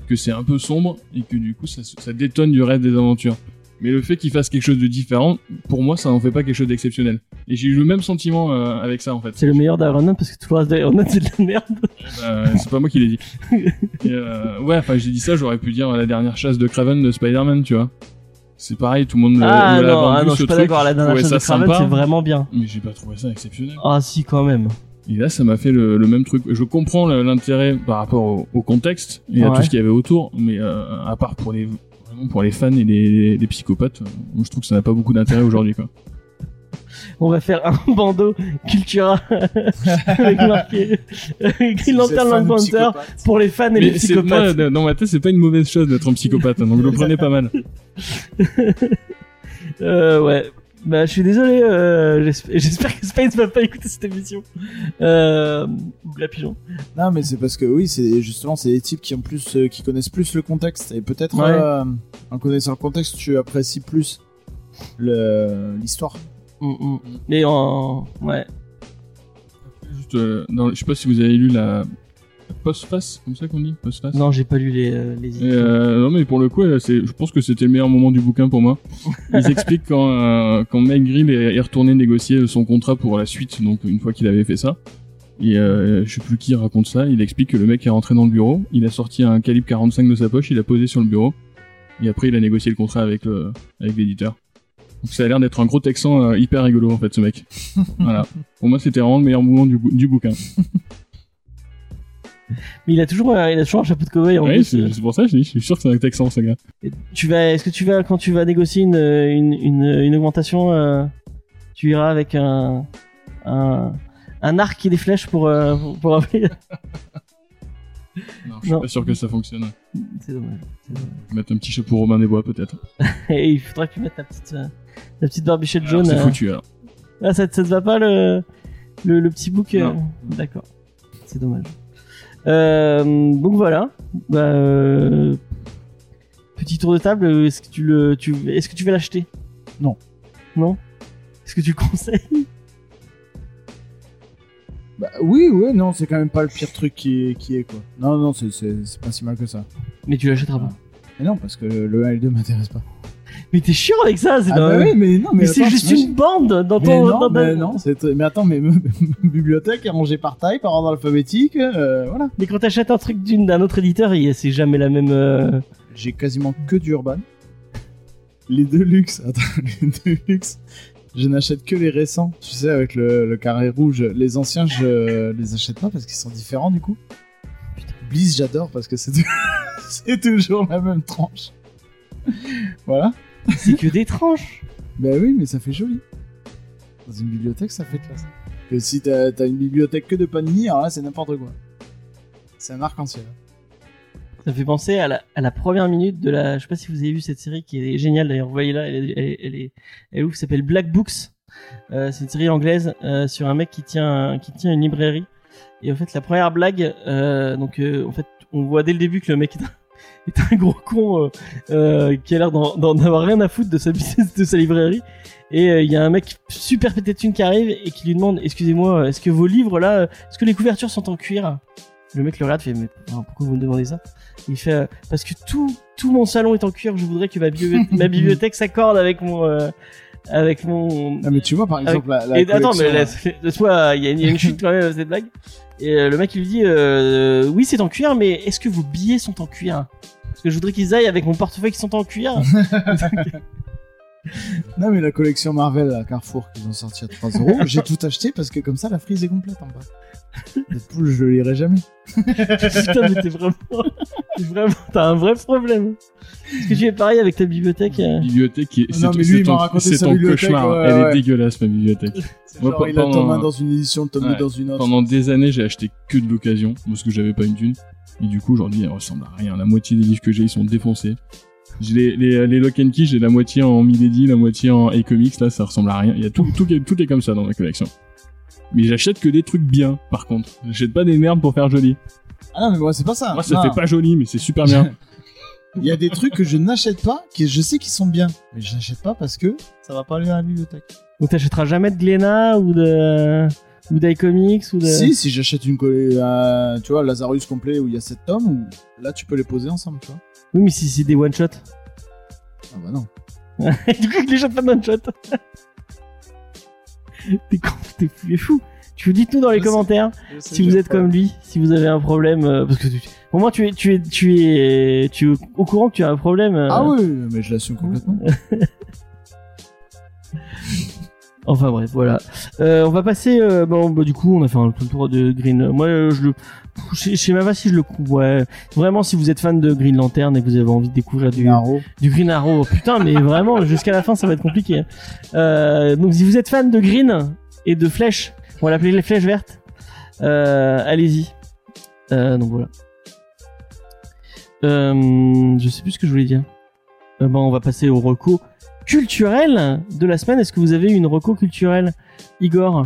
que c'est un peu sombre et que du coup ça, ça détonne du reste des aventures. Mais le fait qu'il fasse quelque chose de différent, pour moi, ça en fait pas quelque chose d'exceptionnel. Et j'ai eu le même sentiment euh, avec ça en fait. c'est le meilleur d'Iron Man parce que tout le reste d'Iron Man c'est de la merde Euh, c'est pas moi qui l'ai dit. Et, euh, ouais, enfin j'ai dit ça, j'aurais pu dire la dernière chasse de Craven de Spider-Man, tu vois. C'est pareil, tout le monde ah l'a non, ah vendu, non je suis pas d'accord la dernière chose de Craven c'est vraiment bien Mais j'ai pas trouvé ça exceptionnel. ah si quand même Et là, ça m'a fait le, le même truc. Je comprends l'intérêt par rapport au, au contexte et à tout ce qu'il y avait autour, mais euh, à part pour les vraiment pour les fans et les, les, les psychopathes, euh, moi, je trouve que ça n'a pas beaucoup d'intérêt aujourd'hui, quoi. on va faire un bandeau Cultura avec marqué Green Lantern Long Panther pour les fans et les Mais psychopathes dans ma tête, c'est pas une mauvaise chose d'être un psychopathe, hein, donc je le prenais pas mal. Euh, ouais. Bah, je suis désolé. Euh, j'esp- J'espère que Space va pas écouter cette émission. Euh, ou la pigeon. Non, mais c'est parce que oui, c'est justement c'est des types qui ont plus, euh, qui connaissent plus le contexte et peut-être Ouais. euh, en connaissant le contexte, tu apprécies plus l'histoire. Mm, mm. Mais en, ouais. Juste, euh, dans- je sais pas si vous avez lu la postface, comme ça qu'on dit, postface. Non, j'ai pas lu les euh, les. Euh, non mais pour le coup, euh, c'est, je pense que c'était le meilleur moment du bouquin pour moi. Ils expliquent quand euh, quand Mike Grill est, retourné négocier son contrat pour la suite, donc une fois qu'il avait fait ça. Et je sais plus qui raconte ça. Il explique que le mec est rentré dans le bureau, il a sorti un calibre 45 de sa poche, il a posé sur le bureau, et après il a négocié le contrat avec le avec l'éditeur. Donc ça a l'air d'être un gros texan hyper rigolo en fait ce mec. voilà. Pour moi c'était vraiment le meilleur moment du, bou- du bouquin. Mais il a toujours, un- il a toujours un chapeau de cowboy en Ouais, plus. c'est c'est pour ça que je dis, je suis sûr que c'est un texan ce gars. Et Tu vas, est-ce que tu vas quand tu vas négocier une une une, une augmentation, euh, tu iras avec un un un arc et des flèches pour euh, pour, pour appeler- Non, je suis Non. pas sûr que ça fonctionne. C'est dommage. Mettre un petit chapeau Robin des Bois peut-être. Et il faudrait que tu mettes ta petite euh, ta petite barbichette Alors, jaune. C'est euh. foutu alors. Ah, ça, ça te va pas le, le, le petit euh, Non. D'accord. C'est dommage. Euh, donc voilà. Bah, euh, petit tour de table. Est-ce que tu le, tu, est-ce que tu vas l'acheter? Non. Non? Est-ce que tu le conseilles? Bah oui, oui, non, c'est quand même pas le pire truc qui est, qui est quoi. Non, non, c'est pas si mal que ça. Mais tu l'achèteras pas. Mais non, parce que le 1 et le 2 m'intéressent pas. Mais t'es chiant avec ça. C'est Ah bah oui, mais non, mais, mais c'est juste une bande dans Mais ton. non, dans ta- mais non, c'est mais attends, mais ma bibliothèque est rangée par taille, par ordre alphabétique, euh, voilà. Mais quand t'achètes un truc d'une d'un autre éditeur, c'est jamais la même. euh, J'ai quasiment que du Urban. Les deux luxe, attends, les deux luxe. Je n'achète que les récents, tu sais, avec le, le carré rouge. Les anciens, je les achète pas parce qu'ils sont différents du coup. Bliss, j'adore parce que c'est toujours la même tranche. voilà. C'est que des tranches. Ben oui, mais ça fait joli. Dans une bibliothèque, ça fait classe. Que si t'as as une bibliothèque que de Panini, alors là, c'est n'importe quoi. C'est un arc-en-ciel. Ça fait penser à la, à la première minute de la. Je sais pas si vous avez vu cette série qui est géniale d'ailleurs. Vous voyez là, elle, est- elle, elle est, elle est ouf. S'appelle Black Books. Euh, c'est une série anglaise euh, sur un mec qui tient qui tient une librairie. Et en fait, la première blague, euh, donc en fait, on voit dès le début que le mec est un, est un gros con euh, euh, qui a l'air d'en avoir rien à foutre de sa business, de sa librairie. Et euh, il y a un mec super pété de thunes qui arrive et qui lui demande, excusez-moi, est-ce que vos livres là, est-ce que les couvertures sont en cuir? Le mec le regarde, fait, mais pourquoi vous me demandez ça? Il fait parce que tout tout mon salon est en cuir. Je voudrais que ma, bibliothèque s'accorde avec mon avec mon. Ah, mais tu vois, par exemple, la, la Et attends, mais laisse-moi. Il y, a une- chute quand même cette blague. Et le mec il lui dit euh, oui c'est en cuir, mais est-ce que vos billets sont en cuir? Parce que je voudrais qu'ils aillent avec mon portefeuille qui sont en cuir. Non, mais la collection Marvel à Carrefour qu'ils ont sorti à 3 euros, j'ai tout acheté parce que comme ça la frise est complète en bas. Deadpool, je le lirai jamais. Putain, mais t'es vraiment, t'es vraiment, t'as un vrai problème. Est-ce que tu es pareil avec ta bibliothèque euh La bibliothèque qui est, Non, c'est- mais lui, il m'a ton- raconté c'est sa ton bibliothèque, cauchemar. ouais, Elle ouais. est dégueulasse, ma bibliothèque. C'est Moi, genre, pe- il a pendant- tome 1 dans une édition, tome 2 Ouais. dans une autre. Pendant des années, j'ai acheté que de l'occasion parce que j'avais pas une thune. Et du coup, aujourd'hui, elle ressemble à rien. La moitié des livres que j'ai, ils sont défoncés. J'ai les, les, les Lock and Key, j'ai la moitié en Milady, la moitié en A-Comics. Là, ça ressemble à rien. Il y a tout, tout, est- tout est comme ça dans ma collection. Mais j'achète que des trucs bien, par contre. J'achète pas des merdes pour faire joli. Ah non, mais moi c'est pas ça. Moi, ça Non. fait pas joli, mais c'est super bien. Il y a des trucs que je n'achète pas, que je sais qu'ils sont bien, mais je n'achète pas parce que ça va pas aller à la bibliothèque. Donc t'achèteras jamais de Glénat ou de ou d'iComics ou de. Si, si j'achète une collée, euh, tu vois, Lazarus complet où il y a 7 tomes, là tu peux les poser ensemble, tu vois. Oui, mais si c'est des one shot. Ah bah non. du coup, les jets pas de one shot. t'es con, t'es fou. Tu vous dites tout dans les Je sais. commentaires si vous êtes comme lui, si vous avez un problème, euh, parce que tu- au moins tu es, tu es, tu es, tu es au courant que tu as un problème. euh. Ah oui, mais je l'assume complètement. Enfin bref, voilà. Euh, on va passer. euh, bon, bah, du coup, on a fait un peu le tour de Green. Moi, euh, je le. Je je sais même pas si je le coupe. Ouais. Vraiment, si vous êtes fan de Green Lantern et que vous avez envie de découvrir du, Arrow. du Green Arrow, putain, mais vraiment, jusqu'à la fin, ça va être compliqué. hein. Euh, donc, si vous êtes fan de Green et de Flèche, on va l'appeler les Flèches Vertes, euh, allez-y. Euh, donc voilà. Euh, je sais plus ce que je voulais dire. Bon, on va passer au reco culturel de la semaine. Est-ce que vous avez une reco culturelle, Igor?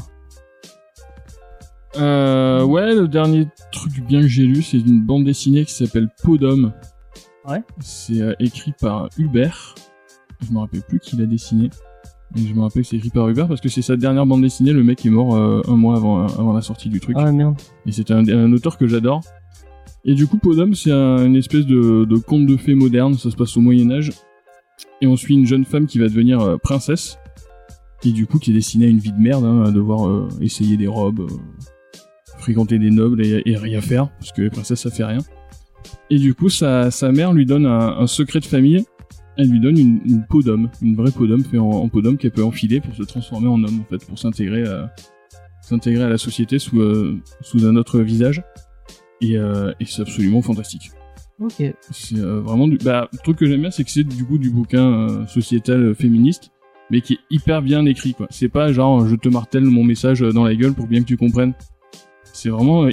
Euh, ouais, le dernier truc bien que j'ai lu, c'est une bande dessinée qui s'appelle Podom. Ouais. C'est euh, écrit par Hubert. Je me rappelle plus qui l'a dessiné. Je me rappelle que c'est écrit par Hubert parce que c'est sa dernière bande dessinée. Le mec est mort euh, un mois avant, avant la sortie du truc. Ah merde. Et c'est un, un auteur que j'adore. Et du coup, Podom, c'est un- une espèce de, de conte de fées moderne. Ça se passe au Moyen-Âge. Et on suit une jeune femme qui va devenir euh, princesse. Et du coup, qui est destinée à une vie de merde, hein, à devoir euh, essayer des robes, euh, fréquenter des nobles et, rien faire, parce que les princesses, ça fait rien. Et du coup, sa, sa mère lui donne un, secret de famille. Elle lui donne une, peau d'homme, une vraie peau d'homme fait en, peau d'homme qu'elle peut enfiler pour se transformer en homme, en fait, pour s'intégrer à, la société sous, un autre visage. Et c'est absolument fantastique. Ok. C'est euh, vraiment du. Bah, le truc que j'aime bien, c'est que c'est du coup du bouquin euh, sociétal euh, féministe, mais qui est hyper bien écrit, quoi. C'est pas genre je te martèle mon message dans la gueule pour bien que tu comprennes. C'est vraiment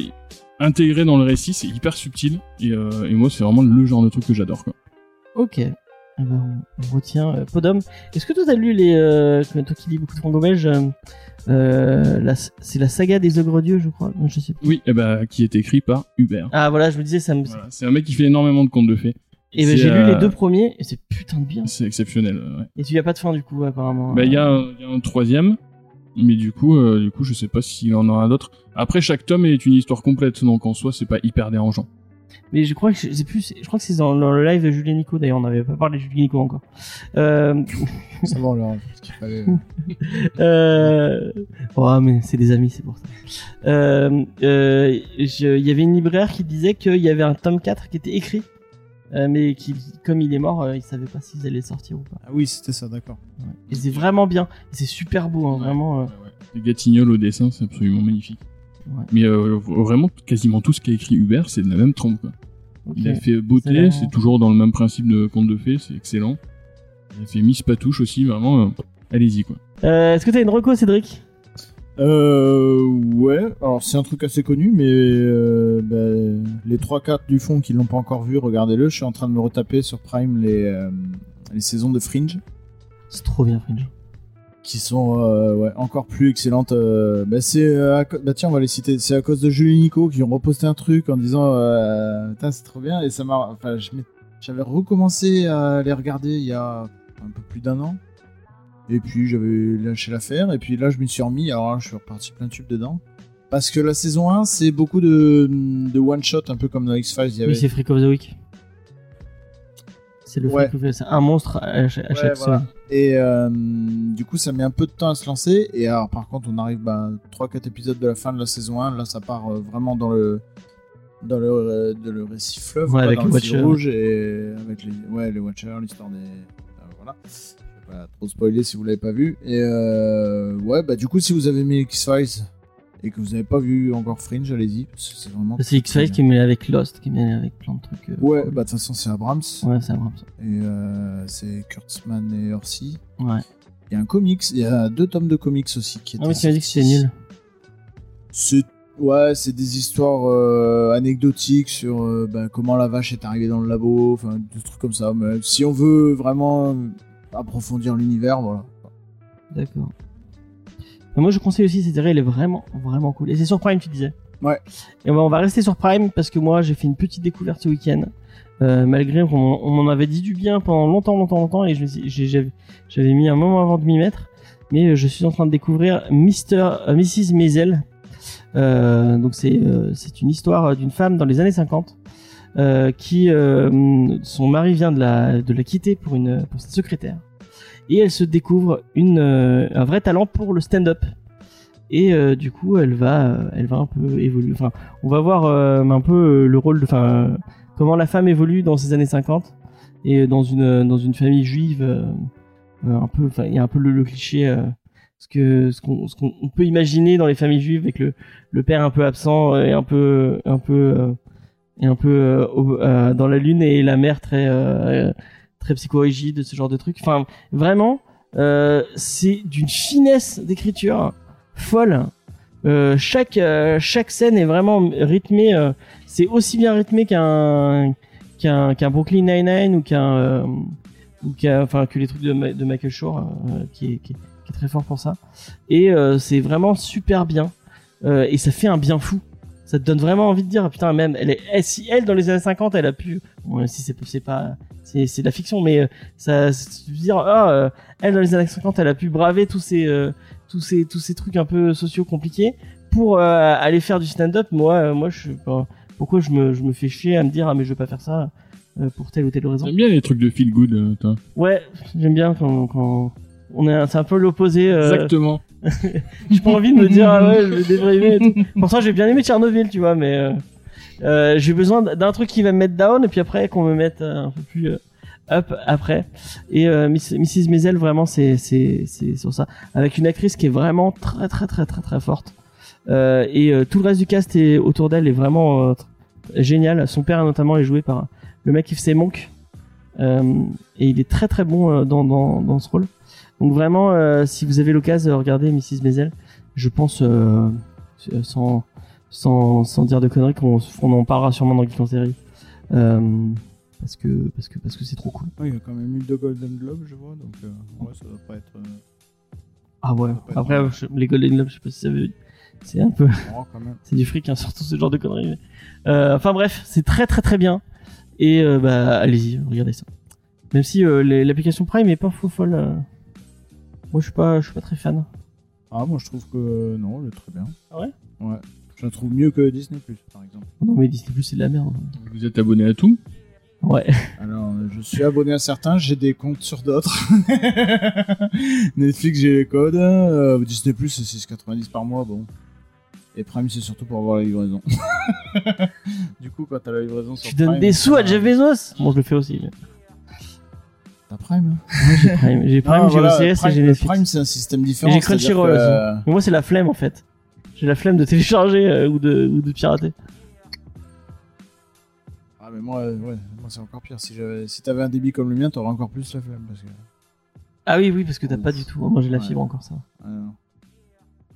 intégré dans le récit, c'est hyper subtil, et, et moi, c'est vraiment le genre de truc que j'adore, quoi. Ok. Eh ben, on, retient euh, Podom. Est-ce que toi t'as lu les, euh, toi qui lis beaucoup de franco-belge, euh, euh, c'est la saga des ogres dieux, je crois. Non, je sais plus. Oui, et bah, qui est écrit par Hubert. Ah voilà, je me disais ça me. Voilà, c'est un mec qui fait énormément de contes de fées. Et ben C'est, j'ai lu euh, les deux premiers et c'est putain de bien. C'est exceptionnel, euh, ouais. Et tu y a pas de fin du coup apparemment. Bah, il y, a un- il y a un troisième, mais du coup, euh, du coup, je sais pas s'il en aura d'autres. Après, chaque tome est une histoire complète, donc en soi, c'est pas hyper dérangeant. Mais je crois que je sais plus. Je crois que c'est dans, dans le live de Julien Nico d'ailleurs. On n'avait pas parlé de Julien Nico encore. Euh, Ça va, ce qu'il fallait. Euh... Oh, mais c'est des amis, c'est pour ça. Euh, euh, Il y avait une libraire qui disait qu'il y avait un tome 4 qui était écrit, euh, mais qui, comme il est mort, euh, il savait pas s'ils allaient sortir ou pas. Ah oui, c'était ça, d'accord. Ouais. Et c'est vraiment bien. C'est super beau, hein, Ouais. vraiment. euh. Ouais, ouais. Les Gatignolles au dessin, c'est absolument magnifique. Ouais. Mais euh, vraiment, quasiment tout ce qu'a écrit Hubert, c'est de la même trempe. Quoi. Il a fait Beauté, c'est toujours dans le même principe de conte de fées, c'est excellent. Il a fait Miss Patouche aussi, vraiment, euh, allez-y quoi. Euh, Est-ce que t'as une reco, Cédric? Euh, ouais. Alors, c'est un truc assez connu, mais euh, bah, les 3-4 du fond qui l'ont pas encore vu, regardez-le. Je suis en train de me retaper sur Prime les, euh, les saisons de Fringe, C'est trop bien, Fringe. Qui sont euh, ouais, encore plus excellentes. euh, bah, c'est, euh, bah, tiens, on va les citer. C'est à cause de Julie Nico qui ont reposté un truc en disant euh, Putain, c'est trop bien. Et ça m'a. Enfin, j'avais recommencé à les regarder il y a un peu plus d'un an. Et puis j'avais lâché l'affaire, et puis là je m'y suis remis, alors là je suis reparti plein tube dedans. Parce que la saison 1, c'est beaucoup de, de one-shot, un peu comme dans X-Files. Oui, c'est Freak of the Week. C'est le Ouais. C'est un monstre à, chaque à chaque Ouais, voilà. Et euh, du coup, ça met un peu de temps à se lancer. Et alors, par contre, on arrive bah, 3-4 épisodes de la fin de la saison 1. Là, ça part euh, vraiment dans le dans le, euh, de le récit fleuve, Ouais, avec dans le le fil Watcher. rouge et avec les, ouais, les Watchers, l'histoire des. voilà. Je vais pas trop spoiler si vous l'avez pas vu. Et ouais, bah du coup, si vous avez aimé X-Files et que vous n'avez pas vu encore Fringe, allez-y. C'est vraiment. C'est X-Files qui est mêlé avec Lost, qui est mêlé avec plein de trucs. euh, Ouais, bah de toute façon, c'est Abrams. Ouais, c'est Abrams. Et euh, c'est Kurtzman et Orsi. Ouais. Il y a un comics, il y a deux tomes de comics aussi qui étaient. Ah oui, tu m'as dit que c'était nul. C'est ouais, c'est des histoires euh, anecdotiques sur bah, comment la vache est arrivée dans le labo, enfin des trucs comme ça. Mais si on veut vraiment approfondir l'univers, voilà. D'accord. Mais Moi, je conseille aussi cette série, elle est vraiment, vraiment cool. Et c'est sur Prime, tu disais Ouais. Et on va, rester sur Prime parce que moi, j'ai fait une petite découverte ce week-end. Euh, malgré qu'on on m'en avait dit du bien pendant longtemps, longtemps, longtemps, et j'avais mis un moment avant de m'y mettre. Mais euh, je suis en train de découvrir Mister, euh, Mrs. Maisel. Euh, donc c'est une histoire d'une femme dans les années 50 euh, qui son mari vient de la de la quitter pour une pour sa secrétaire et elle se découvre une euh, un vrai talent pour le stand-up. Et euh, du coup elle va euh, elle va un peu évoluer. Enfin on va voir un peu le rôle de enfin comment la femme évolue dans ces années 50 et dans une dans une famille juive un peu il y a un peu le, cliché ce ce qu'on peut imaginer dans les familles juives avec le le père un peu absent et un peu un peu et un peu dans la lune et la mère très très psychorigide ce genre de truc. Enfin vraiment euh, c'est d'une finesse d'écriture folle. Euh, chaque euh, chaque scène est vraiment rythmée c'est aussi bien rythmé qu'un qu'un Brooklyn Nine-Nine ou qu'un ou qu'un enfin que les trucs de, Michael Shore qui, est, très fort pour ça. Et c'est vraiment super bien. Et ça fait un bien fou ça te donne vraiment envie de dire ah, putain même elle est elle, si elle dans les années 50 elle a pu bon, si c'est c'est pas c'est c'est de la fiction mais euh, ça c'est dire ah euh, elle dans les années 50 elle a pu braver tous ces euh, tous ces tous ces trucs un peu sociaux compliqués pour euh, aller faire du stand-up moi moi je enfin, pourquoi je me je me fais chier à me dire ah mais je veux pas faire ça pour telle ou telle raison? J'aime bien les trucs de feel good, toi. ouais j'aime bien quand quand on est c'est un peu l'opposé Exactement. j'ai pas envie de me dire ah ouais je vais déprimer et tout. pourtant j'ai bien aimé Tchernobyl tu vois mais euh, euh, j'ai besoin d'un truc qui va me mettre down et puis après qu'on me mette euh, un peu plus up après. Et Miss- Mrs Maisel vraiment c'est c'est c'est sur ça. Avec une actrice qui est vraiment très très très très très forte. Et tout le reste du cast est autour d'elle est vraiment génial. Son père notamment est joué par le mec qui fait Monk. Euh, et il est très très bon dans dans dans ce rôle donc vraiment, euh, si vous avez l'occasion de regarder Mrs. Maisel, je pense, euh, sans, sans, sans dire de conneries, qu'on on en parlera sûrement dans Geek en série. Euh, parce que parce que parce que c'est trop cool. Il y a quand même eu deux Golden Globes, je vois, donc ouais, ça doit pas être Ah ouais. Après, je- les Golden Globes, je sais pas si ça veut. C'est un peu, c'est du fric, hein, surtout ce genre de conneries. enfin bref, c'est très très très bien. Et bah allez-y, regardez ça. Même si l'application Prime est pas faux folle. Euh, Moi, je suis pas, je suis pas très fan. Ah, moi je trouve que non, elle est très bien. Ah ouais? Ouais. Je la trouve mieux que Disney par exemple. Non mais Disney Plus, c'est de la merde. Vous êtes abonné à tout? Ouais. Alors, euh, je suis abonné à certains, j'ai des comptes sur d'autres. Netflix, j'ai les codes. euh, Disney Plus, c'est 6,90 par mois, bon. Et Prime, c'est surtout pour avoir la livraison. du coup, quand t'as la livraison sur Tu donnes Prime, des sous à euh, Jeff Bezos Bon, je le fais aussi. mais- T'as Prime J'ai Prime, j'ai Prime, j'ai voilà, OCS et j'ai Netflix. Prime, c'est un système Et différent. j'ai Crunchyroll que, aussi. euh, Mais moi, c'est la flemme en fait. J'ai la flemme de télécharger euh, ou, de, ou de pirater. Ah, mais moi, euh, ouais, moi c'est encore pire. Si, j'avais- si t'avais un débit comme le mien, t'aurais encore plus la flemme. Parce que... Ah oui, oui, parce que t'as Ouf. pas du tout. Moi, j'ai la Ouais. fibre encore ça. Non.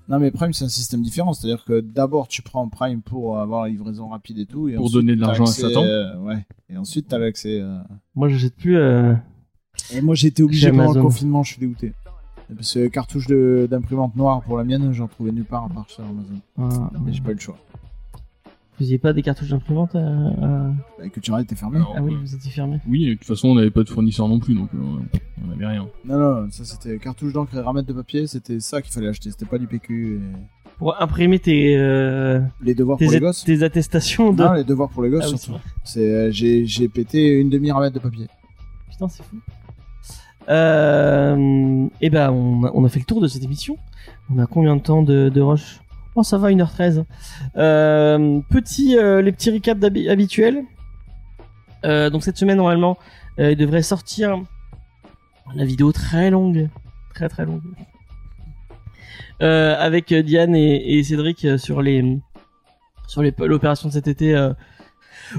Non, mais Prime, c'est un système différent. C'est-à-dire que d'abord, tu prends Prime pour avoir la livraison rapide et tout. Et Pour ensuite, donner de l'argent à Satan. euh, ouais. Et ensuite, t'as l'accès. euh, Moi, j'achète plus. Et moi, j'ai été obligé pendant le confinement, je suis dégoûté. Parce que cartouche de- d'imprimante noire pour la mienne, j'en trouvais nulle part à part sur Amazon. ah, Et j'ai pas eu le choix. Vous aviez pas des cartouches d'imprimante à... à- Bah, que tu arrêtes, t'es fermé. Alors, Ah oui, euh, vous étiez fermé. Oui, de toute façon, on n'avait pas de fournisseur non plus, donc euh, on n'avait rien. Non, non, ça c'était cartouche d'encre et ramette de papier, c'était ça qu'il fallait acheter, c'était pas du PQ. et- Pour imprimer tes, euh, Les devoirs tes, pour les gosses tes attestations de. Non, les devoirs pour les gosses Ah oui, surtout. c'est C'est, euh, j'ai, j'ai pété une demi-ramette de papier. Putain, c'est fou. Euh, et ben, on a, on a fait le tour de cette émission. On a combien de temps de, de rush? Oh, ça va, 1h13. Euh, petit, euh, les petits recaps habituels. Euh, donc cette semaine, normalement, euh, il devrait sortir la vidéo très longue. Très très longue. Euh, avec Diane et, Cédric sur les sur l'opération de cet été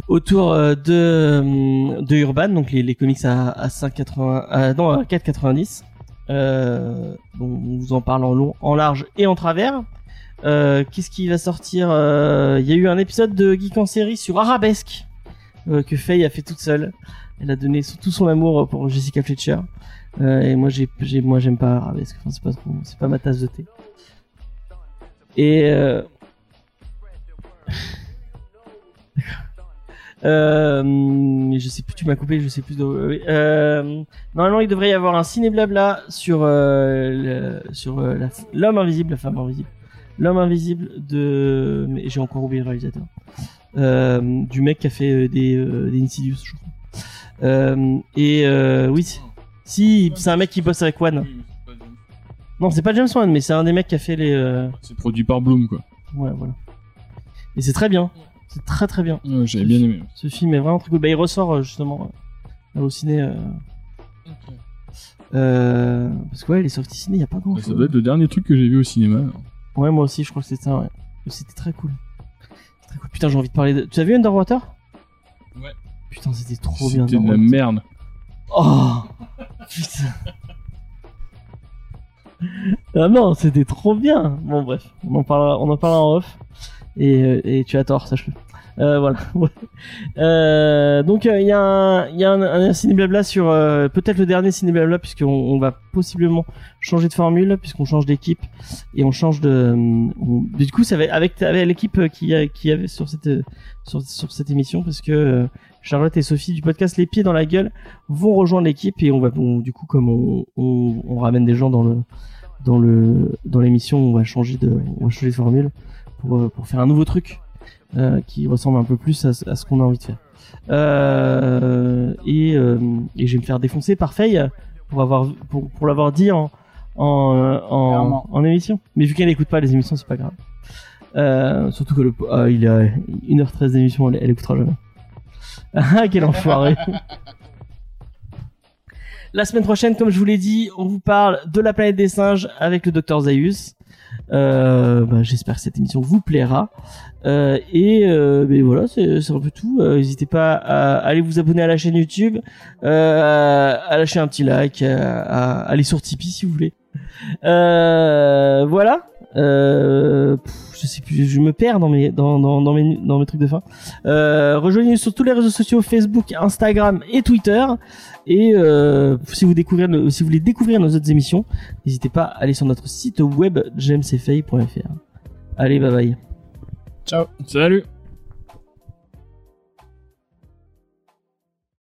autour euh, de euh, de Urban donc les, les comics à, à 5,80 à, non à 4,90 euh, bon, on vous en parle en long en large et en travers. Euh, qu'est-ce qui va sortir Euh, il y a eu un épisode de Geek en série sur Arabesque euh, que Faye a fait toute seule. Elle a donné tout son amour pour Jessica Fletcher. Euh, et moi j'ai moi j'aime pas Arabesque. Enfin, c'est pas c'est pas ma tasse de thé. Et euh... Euh, je sais plus, tu m'as coupé, je sais plus de. oui, Euh, normalement, il devrait y avoir un ciné blabla sur euh, le- sur euh, l'homme invisible, la femme invisible, l'homme invisible de. Mais j'ai encore oublié le réalisateur. Euh, du mec qui a fait euh, des euh, des Insidious, je crois. Euh, et euh, oui, si- c'est un mec qui bosse avec One. Non, c'est pas James Wan, mais c'est un des mecs qui a fait les. euh, C'est produit par Bloom, quoi. Ouais, voilà. Et c'est très bien. C'est très très bien. Ouais, J'avais bien aimé. Ce film est vraiment très cool. Bah, il ressort euh, justement euh, au ciné. euh, euh, parce que ouais, il est sorti ciné, il y a pas grand Bah, ça chose. doit être le dernier truc que j'ai vu au cinéma. Ouais, moi aussi, je crois que c'était ça, ouais. C'était très cool. Très cool. Putain, j'ai envie de parler de. Tu as vu Underwater? Ouais. Putain, c'était trop bien. C'était de la merde. Oh Putain. Ah non, c'était trop bien. Bon bref, on en parlera, on en parlera en off. Et, et tu as tort, sache-le. Euh, voilà. Euh, donc euh, il y a un, y a un, un ciné blabla sur peut-être le dernier ciné blabla puisqu'on on va possiblement changer de formule puisqu'on change d'équipe et on change de. du coup, ça va avec, avec l'équipe qui qui avait sur cette sur, cette émission parce que Charlotte et Sophie du podcast Les Pieds dans la Gueule vont rejoindre l'équipe et on va on- du coup comme on, on, on ramène des gens dans le dans le dans l'émission on va changer de on va changer de formule pour pour faire un nouveau truc euh, qui ressemble un peu plus à, ce- à ce qu'on a envie de faire. Euh, et euh, et je vais me faire défoncer par Faye pour avoir pour pour l'avoir dit en en en, Clairement. en émission. Mais vu qu'elle n'écoute pas les émissions c'est pas grave. Surtout que le ah, il a 1h13 d'émission elle, elle écoutera jamais. Ah quel enfoiré. La semaine prochaine, comme je vous l'ai dit, on vous parle de la planète des singes avec le docteur Zaius. Euh, bah, J'espère que cette émission vous plaira. Euh, et euh, voilà, c'est un peu tout. N'hésitez pas à aller vous abonner à la chaîne YouTube, à lâcher un petit like, à, à aller sur Tipeee si vous voulez. Voilà. Euh, pff, je sais plus, je me perds dans mes dans dans, dans mes dans mes trucs de fin. Euh, Rejoignez-nous sur tous les réseaux sociaux Facebook, Instagram et Twitter. Et euh, si vous découvrez, nos- si vous voulez découvrir nos autres émissions, n'hésitez pas à aller sur notre site web jamesfay.fr. Allez, bye bye. Ciao. Salut